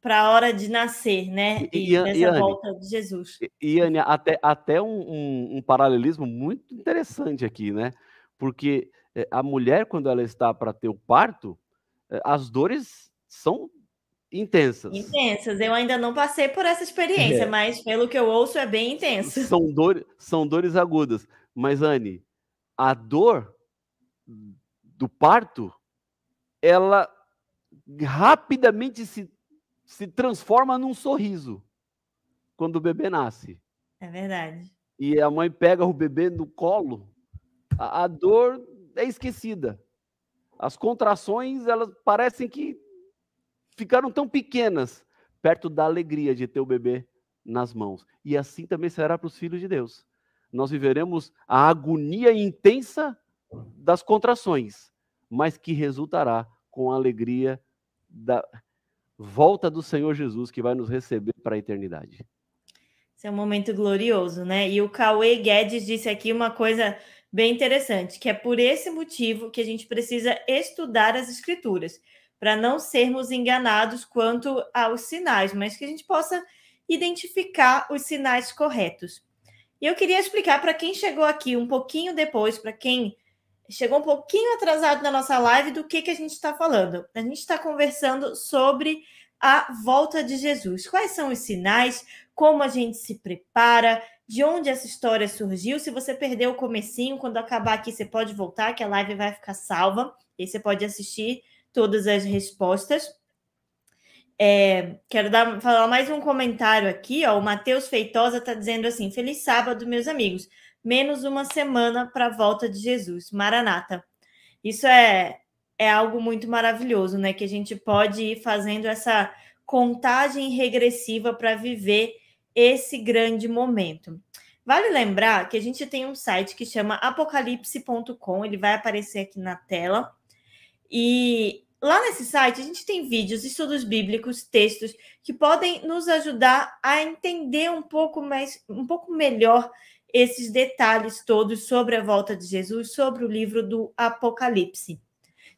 para a hora de nascer, né? E- E, volta de Jesus. E, e, Anne, até, até um, um- um paralelismo muito interessante aqui, né? Porque eh, a mulher, quando ela está para ter o parto, eh, as dores são intensas. Intensas. Eu ainda não passei por essa experiência, É. mas pelo que eu ouço é bem intenso. São, dor, são dores agudas. Mas, Anne, a dor do parto, ela rapidamente se, se transforma num sorriso quando o bebê nasce. É verdade. e a mãe pega o bebê no colo, a, a dor é esquecida. As contrações, elas parecem que ficaram tão pequenas perto da alegria de ter o bebê nas mãos. E assim também será para os filhos de Deus. Nós viveremos a agonia intensa das contrações, mas que resultará com a alegria da volta do Senhor Jesus que vai nos receber para a eternidade. Esse é um momento glorioso, né? E o Cauê Guedes disse aqui uma coisa bem interessante, que é por esse motivo que a gente precisa estudar as escrituras, para não sermos enganados quanto aos sinais, mas que a gente possa identificar os sinais corretos. E eu queria explicar para quem chegou aqui um pouquinho depois, para quem chegou um pouquinho atrasado na nossa live, do que, que a gente está falando. A gente está conversando sobre a volta de Jesus. Quais são os sinais? Como a gente se prepara? De onde essa história surgiu? Se você perdeu o comecinho, quando acabar aqui, você pode voltar, que a live vai ficar salva. E você pode assistir todas as respostas. É, quero dar, falar mais um comentário aqui. Ó, o Matheus Feitosa está dizendo assim: Feliz sábado, meus amigos. Menos uma semana para a volta de Jesus. Maranata. Isso é, é algo muito maravilhoso, né? Que a gente pode ir fazendo essa contagem regressiva para viver esse grande momento. Vale lembrar que a gente tem um site que chama apocalipse.com, ele vai aparecer aqui na tela. E lá nesse site a gente tem vídeos, estudos bíblicos, textos que podem nos ajudar a entender um pouco mais, um pouco melhor esses detalhes todos sobre a volta de Jesus, sobre o livro do Apocalipse.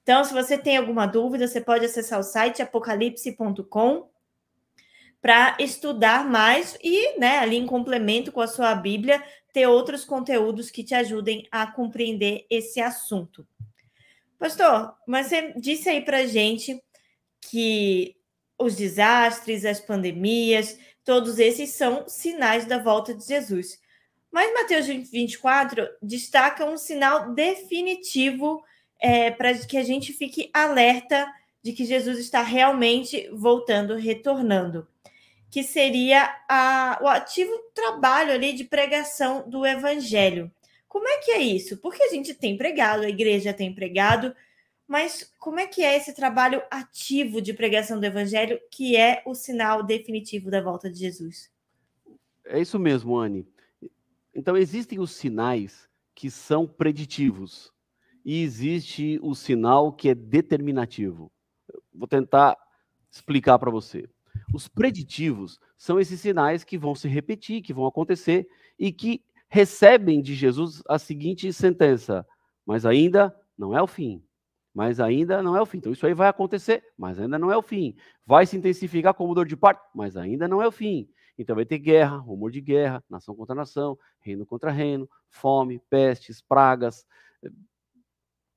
Então, se você tem alguma dúvida, você pode acessar o site apocalipse.com para estudar mais e, né, ali em complemento com a sua Bíblia, ter outros conteúdos que te ajudem a compreender esse assunto. Pastor, mas você disse aí para gente que os desastres, as pandemias, todos esses são sinais da volta de Jesus. Mas Mateus 24 destaca um sinal definitivo é, para que a gente fique alerta de que Jesus está realmente voltando, retornando, que seria a, o ativo trabalho ali de pregação do evangelho. Como é que é isso? Porque a gente tem pregado, a igreja tem pregado, mas como é que é esse trabalho ativo de pregação do evangelho, que é o sinal definitivo da volta de Jesus? É isso mesmo, Anne. Então, existem os sinais que são preditivos e existe o sinal que é determinativo. Vou tentar explicar para você. Os preditivos são esses sinais que vão se repetir, que vão acontecer e que recebem de Jesus a seguinte sentença: mas ainda não é o fim. Mas ainda não é o fim. Então, isso aí vai acontecer, mas ainda não é o fim. Vai se intensificar como dor de parto, mas ainda não é o fim. Então vai ter guerra, rumor de guerra, nação contra nação, reino contra reino, fome, pestes, pragas,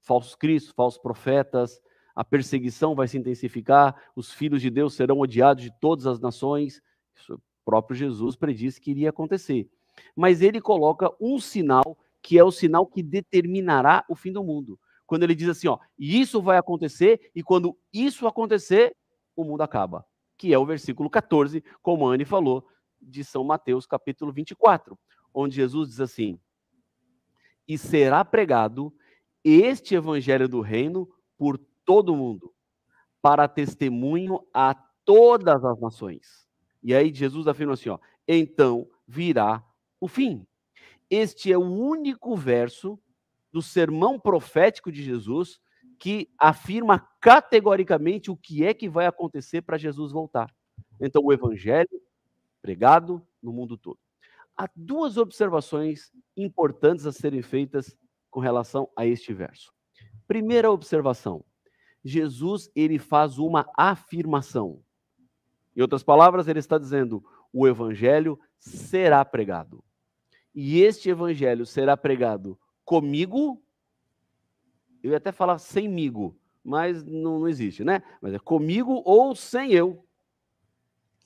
falsos cristos, falsos profetas, a perseguição vai se intensificar, os filhos de Deus serão odiados de todas as nações. Isso o próprio Jesus predisse que iria acontecer. Mas ele coloca um sinal que é o sinal que determinará o fim do mundo. Quando ele diz assim, ó, isso vai acontecer e quando isso acontecer, o mundo acaba que é o versículo 14, como a Anne falou, de São Mateus, capítulo 24, onde Jesus diz assim: E será pregado este evangelho do reino por todo o mundo, para testemunho a todas as nações. E aí Jesus afirma assim: ó, então virá o fim. Este é o único verso do sermão profético de Jesus que afirma categoricamente o que é que vai acontecer para Jesus voltar. Então, o evangelho pregado no mundo todo. Há duas observações importantes a serem feitas com relação a este verso. Primeira observação: Jesus ele faz uma afirmação. Em outras palavras, ele está dizendo: o evangelho será pregado. E este evangelho será pregado comigo. Eu ia até falar semigo, mas não, não existe, né? Mas é comigo ou sem eu.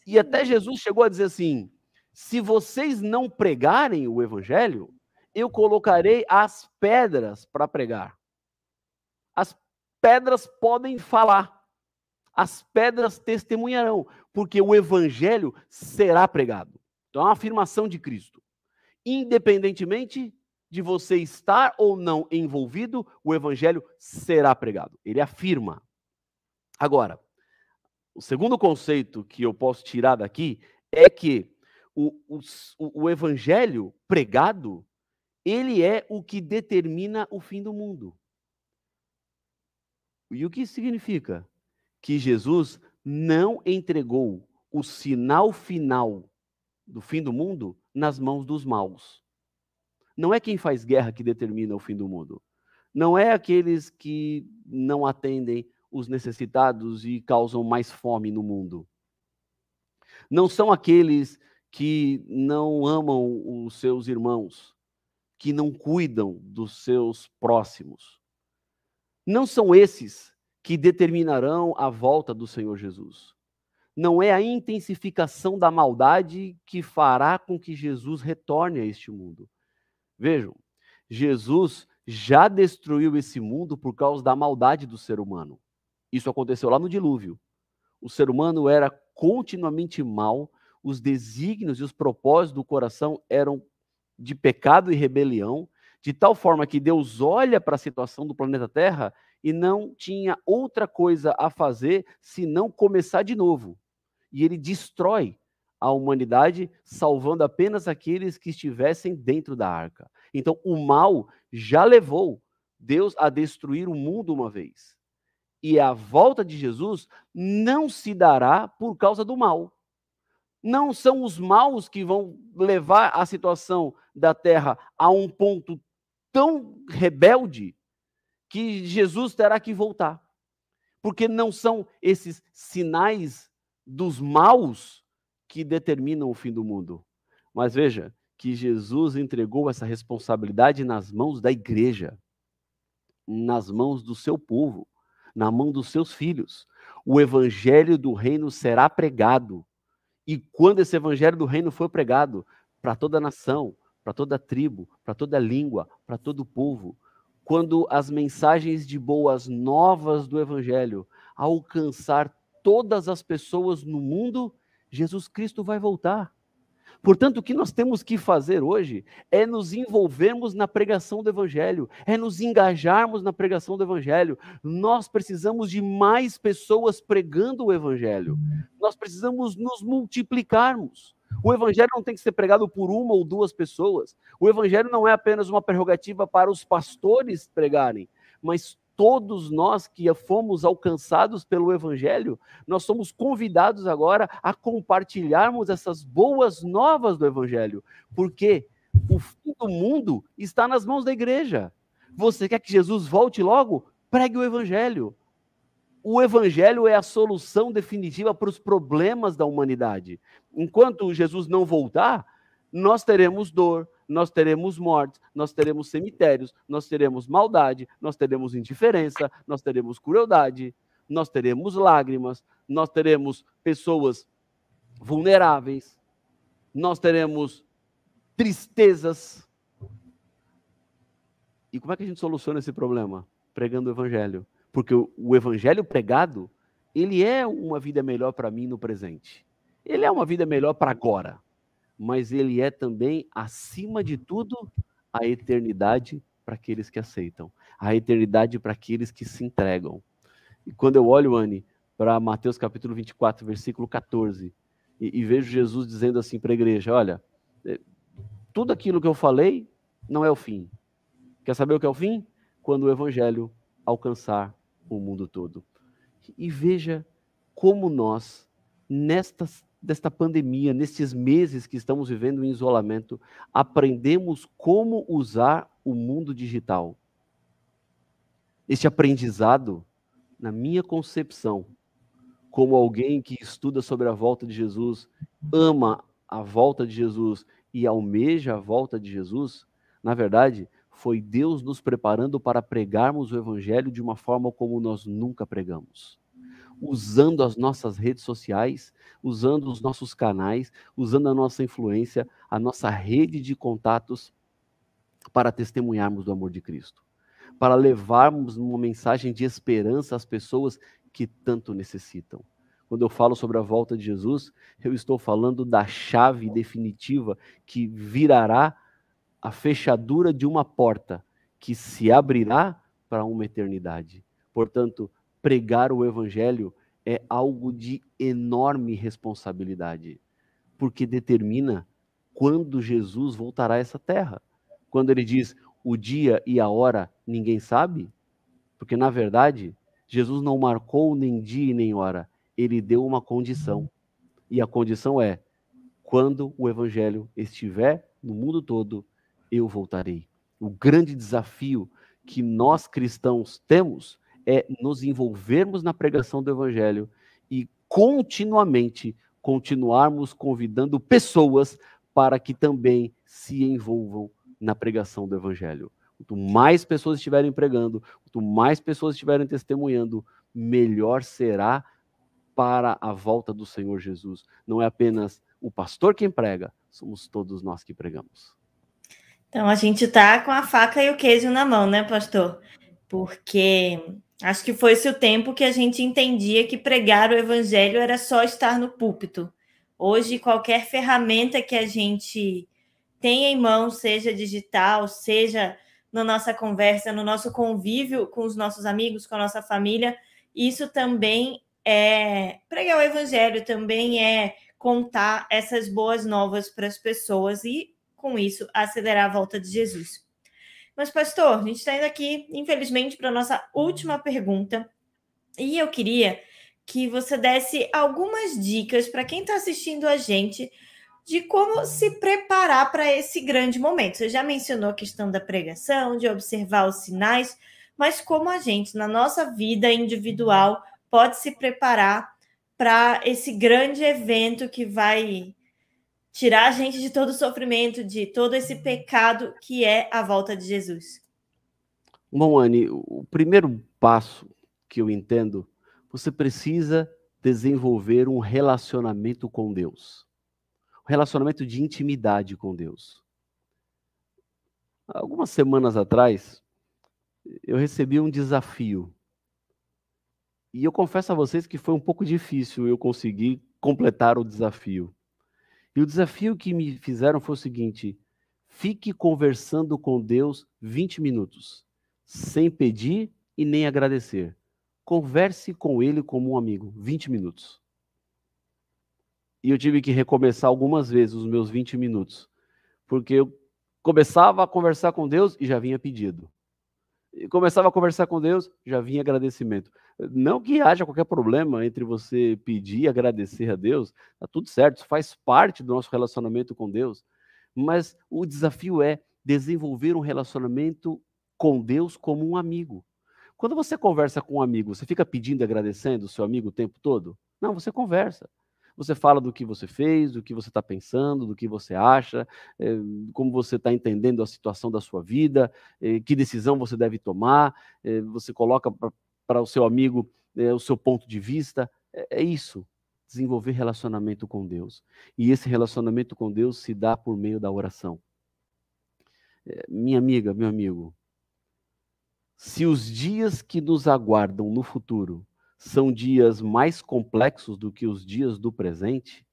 E até Jesus chegou a dizer assim: se vocês não pregarem o evangelho, eu colocarei as pedras para pregar. As pedras podem falar. As pedras testemunharão, porque o evangelho será pregado. Então é uma afirmação de Cristo. Independentemente de você estar ou não envolvido, o evangelho será pregado. Ele afirma. Agora, o segundo conceito que eu posso tirar daqui é que o, o, o evangelho pregado, ele é o que determina o fim do mundo. E o que significa? Que Jesus não entregou o sinal final do fim do mundo nas mãos dos maus. Não é quem faz guerra que determina o fim do mundo. Não é aqueles que não atendem os necessitados e causam mais fome no mundo. Não são aqueles que não amam os seus irmãos, que não cuidam dos seus próximos. Não são esses que determinarão a volta do Senhor Jesus. Não é a intensificação da maldade que fará com que Jesus retorne a este mundo. Vejam, Jesus já destruiu esse mundo por causa da maldade do ser humano. Isso aconteceu lá no dilúvio. O ser humano era continuamente mal, os desígnios e os propósitos do coração eram de pecado e rebelião, de tal forma que Deus olha para a situação do planeta Terra e não tinha outra coisa a fazer senão começar de novo. E ele destrói a humanidade, salvando apenas aqueles que estivessem dentro da arca. Então, o mal já levou Deus a destruir o mundo uma vez. E a volta de Jesus não se dará por causa do mal. Não são os maus que vão levar a situação da terra a um ponto tão rebelde que Jesus terá que voltar. Porque não são esses sinais dos maus que determinam o fim do mundo. Mas veja que Jesus entregou essa responsabilidade nas mãos da igreja, nas mãos do seu povo, na mão dos seus filhos. O evangelho do reino será pregado. E quando esse evangelho do reino for pregado para toda a nação, para toda a tribo, para toda a língua, para todo o povo, quando as mensagens de boas novas do evangelho alcançar todas as pessoas no mundo, Jesus Cristo vai voltar. Portanto, o que nós temos que fazer hoje é nos envolvermos na pregação do Evangelho, é nos engajarmos na pregação do Evangelho. Nós precisamos de mais pessoas pregando o Evangelho. Nós precisamos nos multiplicarmos. O Evangelho não tem que ser pregado por uma ou duas pessoas. O Evangelho não é apenas uma prerrogativa para os pastores pregarem, mas todos nós que fomos alcançados pelo Evangelho, nós somos convidados agora a compartilharmos essas boas novas do Evangelho, porque o fim do mundo está nas mãos da igreja. Você quer que Jesus volte logo? Pregue o Evangelho. O Evangelho é a solução definitiva para os problemas da humanidade. Enquanto Jesus não voltar, nós teremos dor, nós teremos mortes, nós teremos cemitérios, nós teremos maldade, nós teremos indiferença, nós teremos crueldade, nós teremos lágrimas, nós teremos pessoas vulneráveis, nós teremos tristezas. E como é que a gente soluciona esse problema? Pregando o evangelho. Porque o, evangelho pregado, ele é uma vida melhor para mim no presente. Ele é uma vida melhor para agora mas ele é também, acima de tudo, a eternidade para aqueles que aceitam, a eternidade para aqueles que se entregam. E quando eu olho, Anne, para Mateus capítulo 24, versículo 14, e, e vejo Jesus dizendo assim para a igreja: olha, é, tudo aquilo que eu falei não é o fim. Quer saber o que é o fim? Quando o evangelho alcançar o mundo todo. E veja como nós, nestas desta pandemia, nestes meses que estamos vivendo em isolamento, aprendemos como usar o mundo digital. Este aprendizado, na minha concepção, como alguém que estuda sobre a volta de Jesus, ama a volta de Jesus e almeja a volta de Jesus, na verdade, foi Deus nos preparando para pregarmos o Evangelho de uma forma como nós nunca pregamos. Usando as nossas redes sociais, usando os nossos canais, usando a nossa influência, a nossa rede de contatos para testemunharmos do amor de Cristo, para levarmos uma mensagem de esperança às pessoas que tanto necessitam. Quando eu falo sobre a volta de Jesus, eu estou falando da chave definitiva que virará a fechadura de uma porta que se abrirá para uma eternidade. Portanto, pregar o evangelho é algo de enorme responsabilidade, porque determina quando Jesus voltará a essa terra. Quando ele diz o dia e a hora ninguém sabe, porque na verdade Jesus não marcou nem dia e nem hora, ele deu uma condição. E a condição é: quando o evangelho estiver no mundo todo, eu voltarei. O grande desafio que nós cristãos temos é nos envolvermos na pregação do evangelho e continuamente continuarmos convidando pessoas para que também se envolvam na pregação do evangelho. Quanto mais pessoas estiverem pregando, quanto mais pessoas estiverem testemunhando, melhor será para a volta do Senhor Jesus. Não é apenas o pastor quem prega, somos todos nós que pregamos. Então a gente tá com a faca e o queijo na mão, né, pastor? Porque acho que foi esse o tempo que a gente entendia que pregar o evangelho era só estar no púlpito. Hoje, qualquer ferramenta que a gente tenha em mão, seja digital, seja na nossa conversa, no nosso convívio com os nossos amigos, com a nossa família, isso também é pregar o evangelho, também é contar essas boas novas para as pessoas e com isso, acelerar a volta de Jesus. Mas, pastor, a gente está indo aqui, infelizmente, para a nossa última pergunta. E eu queria que você desse algumas dicas para quem está assistindo a gente de como se preparar para esse grande momento. Você já mencionou a questão da pregação, de observar os sinais, mas como a gente, na nossa vida individual, pode se preparar para esse grande evento que vai tirar a gente de todo o sofrimento, de todo esse pecado que é a volta de Jesus? Bom, Anne, o primeiro passo que eu entendo, você precisa desenvolver um relacionamento com Deus. Um relacionamento de intimidade com Deus. Algumas semanas atrás, eu recebi um desafio. E eu confesso a vocês que foi um pouco difícil eu conseguir completar o desafio. E o desafio que me fizeram foi o seguinte: fique conversando com Deus 20 minutos, sem pedir e nem agradecer. Converse com ele como um amigo, 20 minutos. E eu tive que recomeçar algumas vezes os meus 20 minutos, porque eu começava a conversar com Deus e já vinha pedido começava a conversar com Deus, já vinha agradecimento. Não que haja qualquer problema entre você pedir e agradecer a Deus, tá tudo certo, isso faz parte do nosso relacionamento com Deus. Mas o desafio é desenvolver um relacionamento com Deus como um amigo. Quando você conversa com um amigo, você fica pedindo e agradecendo o seu amigo o tempo todo? Não, você conversa. Você fala do que você fez, do que você está pensando, do que você acha, é, como você está entendendo a situação da sua vida, é, que decisão você deve tomar. É, você coloca para o seu amigo o seu ponto de vista. É, é isso, desenvolver relacionamento com Deus. E esse relacionamento com Deus se dá por meio da oração. minha amiga, meu amigo, se os dias que nos aguardam no futuro são dias mais complexos do que os dias do presente,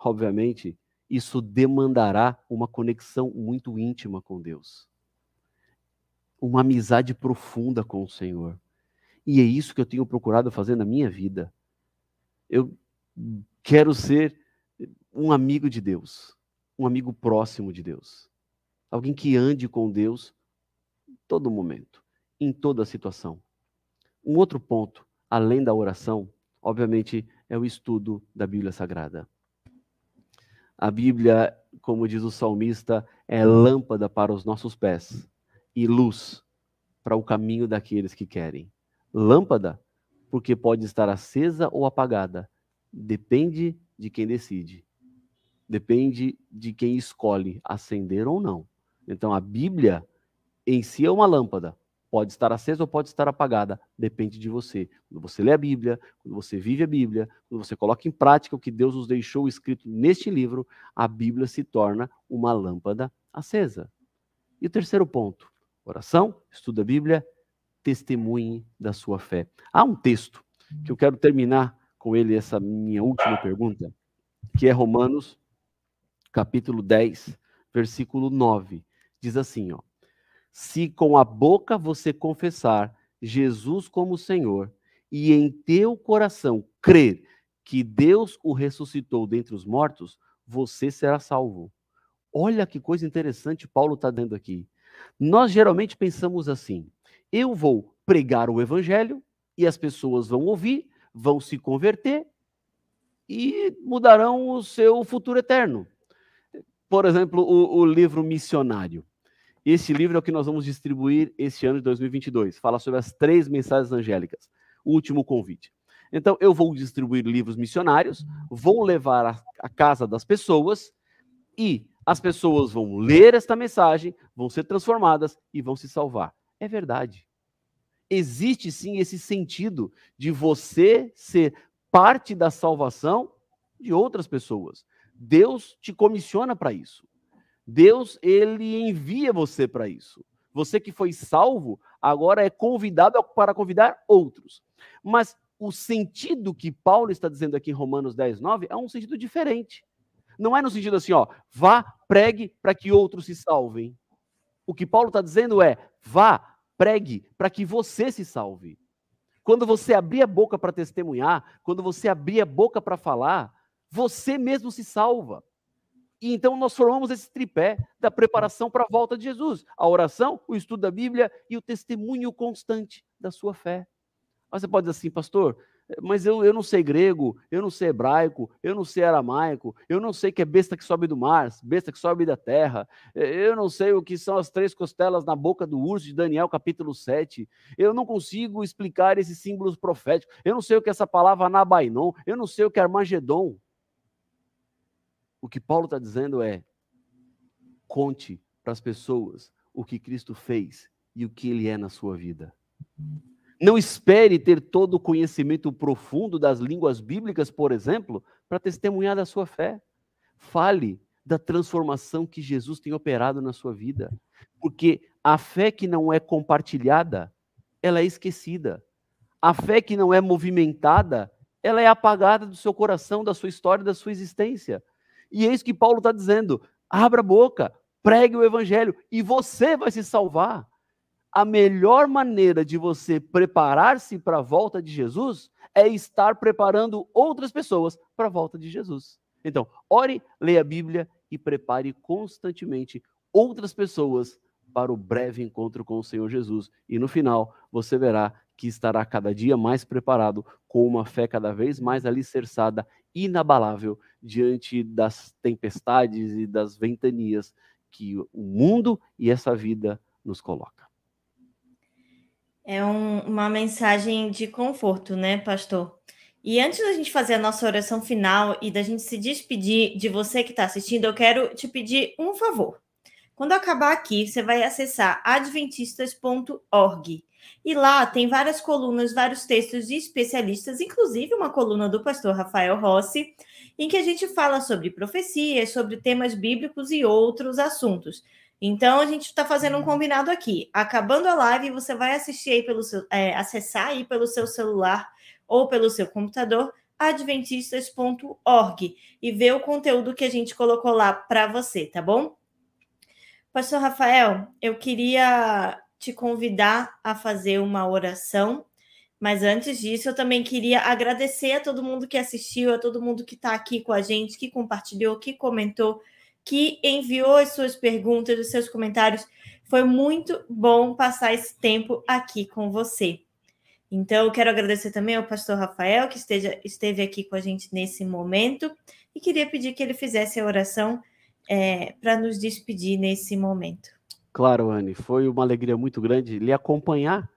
obviamente, isso demandará uma conexão muito íntima com Deus. Uma amizade profunda com o Senhor. E é isso que eu tenho procurado fazer na minha vida. Eu quero ser um amigo de Deus, um amigo próximo de Deus. Alguém que ande com Deus todo momento, em toda situação. Um outro ponto além da oração, obviamente, é o estudo da Bíblia Sagrada. A Bíblia, como diz o salmista, é lâmpada para os nossos pés e luz para o caminho daqueles que querem. Lâmpada, porque pode estar acesa ou apagada. Depende de quem decide. Depende de quem escolhe acender ou não. Então a Bíblia em si é uma lâmpada. Pode estar acesa ou pode estar apagada. Depende de você. Quando você lê a Bíblia, quando você vive a Bíblia, quando você coloca em prática o que Deus nos deixou escrito neste livro, a Bíblia se torna uma lâmpada acesa. E o terceiro ponto: oração, estuda a Bíblia, testemunhe da sua fé. Há um texto que eu quero terminar com ele, essa minha última pergunta, que é Romanos, capítulo 10, versículo 9. Diz assim, ó se com a boca você confessar Jesus como Senhor e em teu coração crer que Deus o ressuscitou dentre os mortos, você será salvo. Olha que coisa interessante Paulo está dando aqui. Nós geralmente pensamos assim: eu vou pregar o evangelho e as pessoas vão ouvir, vão se converter e mudarão o seu futuro eterno. Por exemplo, o, o livro missionário. Esse livro é o que nós vamos distribuir este ano de 2022. Fala sobre as três mensagens angélicas. Último convite. Então, eu vou distribuir livros missionários, vou levar à casa das pessoas e as pessoas vão ler esta mensagem, vão ser transformadas e vão se salvar. É verdade. Existe sim esse sentido de você ser parte da salvação de outras pessoas. Deus te comissiona para isso. Deus, ele envia você para isso. Você que foi salvo, agora é convidado para convidar outros. Mas o sentido que Paulo está dizendo aqui em Romanos 10, 9 é um sentido diferente. Não é no sentido assim, ó, vá, pregue para que outros se salvem. O que Paulo está dizendo é, vá, pregue para que você se salve. Quando você abrir a boca para testemunhar, quando você abrir a boca para falar, você mesmo se salva. E então nós formamos esse tripé da preparação para a volta de Jesus: a oração, o estudo da Bíblia e o testemunho constante da sua fé. Mas você pode dizer assim, pastor, mas eu, eu não sei grego, eu não sei hebraico, eu não sei aramaico, eu não sei que é besta que sobe do mar, besta que sobe da terra, eu não sei o que são as três costelas na boca do urso de Daniel, capítulo 7, eu não consigo explicar esses símbolos proféticos, eu não sei o que é essa palavra Anabainon, eu não sei o que é Armagedon. O que Paulo está dizendo é: conte para as pessoas o que Cristo fez e o que ele é na sua vida. Não espere ter todo o conhecimento profundo das línguas bíblicas, por exemplo, para testemunhar da sua fé. Fale da transformação que Jesus tem operado na sua vida. Porque a fé que não é compartilhada, ela é esquecida. A fé que não é movimentada, ela é apagada do seu coração, da sua história, da sua existência. E é isso que Paulo está dizendo. Abra a boca, pregue o evangelho e você vai se salvar. A melhor maneira de você preparar-se para a volta de Jesus é estar preparando outras pessoas para a volta de Jesus. Então, ore, leia a Bíblia e prepare constantemente outras pessoas para o breve encontro com o Senhor Jesus. E no final, você verá que estará cada dia mais preparado, com uma fé cada vez mais alicerçada, inabalável, diante das tempestades e das ventanias que o mundo e essa vida nos coloca. É um, uma mensagem de conforto, né, pastor? E antes da gente fazer a nossa oração final e da gente se despedir de você que está assistindo, eu quero te pedir um favor. Quando acabar aqui, você vai acessar adventistas.org. E lá tem várias colunas, vários textos de especialistas, inclusive uma coluna do pastor Rafael Rossi, em que a gente fala sobre profecias, sobre temas bíblicos e outros assuntos. Então a gente está fazendo um combinado aqui. Acabando a live, você vai assistir aí pelo seu, é, acessar aí pelo seu celular ou pelo seu computador adventistas.org e ver o conteúdo que a gente colocou lá para você, tá bom? Pastor Rafael, eu queria te convidar a fazer uma oração, mas antes disso, eu também queria agradecer a todo mundo que assistiu, a todo mundo que está aqui com a gente, que compartilhou, que comentou, que enviou as suas perguntas, os seus comentários. Foi muito bom passar esse tempo aqui com você. Então, eu quero agradecer também ao pastor Rafael, que esteja, esteve aqui com a gente nesse momento. e queria pedir que ele fizesse a oração é, para nos despedir nesse momento. Claro, Anne, foi uma alegria muito grande lhe acompanhar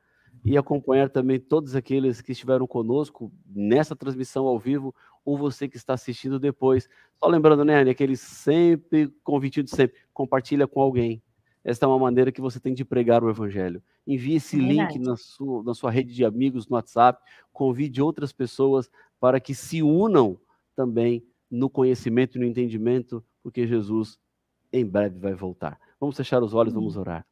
e acompanhar também todos aqueles que estiveram conosco nessa transmissão ao vivo ou você que está assistindo depois. Só lembrando, né, Anne, aquele sempre convite de sempre, compartilha com alguém. Esta é uma maneira que você tem de pregar o evangelho. Envie esse é link na sua, na sua rede de amigos no WhatsApp, convide outras pessoas para que se unam também no conhecimento e no entendimento, porque Jesus em breve vai voltar. Vamos fechar os olhos, vamos orar.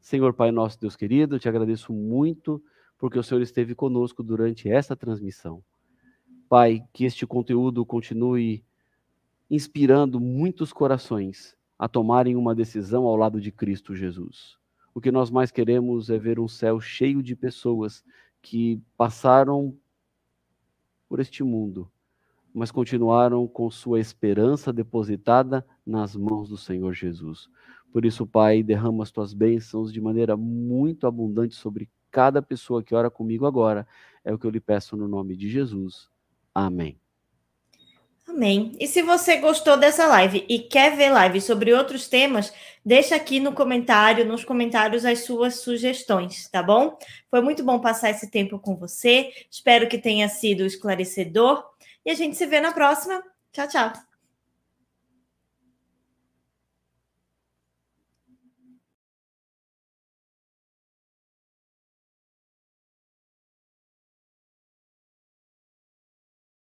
Senhor Pai nosso, Deus querido, eu te agradeço muito porque o Senhor esteve conosco durante esta transmissão. Pai, que este conteúdo continue inspirando muitos corações a tomarem uma decisão ao lado de Cristo Jesus. O que nós mais queremos é ver um céu cheio de pessoas que passaram por este mundo, mas continuaram com sua esperança depositada nas mãos do Senhor Jesus. Por isso, Pai, derrama as tuas bênçãos de maneira muito abundante sobre cada pessoa que ora comigo agora. É o que eu lhe peço no nome de Jesus. Amém. Amém. E se você gostou dessa live e quer ver live sobre outros temas, deixa aqui no comentário, nos comentários as suas sugestões, tá bom? Foi muito bom passar esse tempo com você. Espero que tenha sido esclarecedor e a gente se vê na próxima. Tchau, tchau.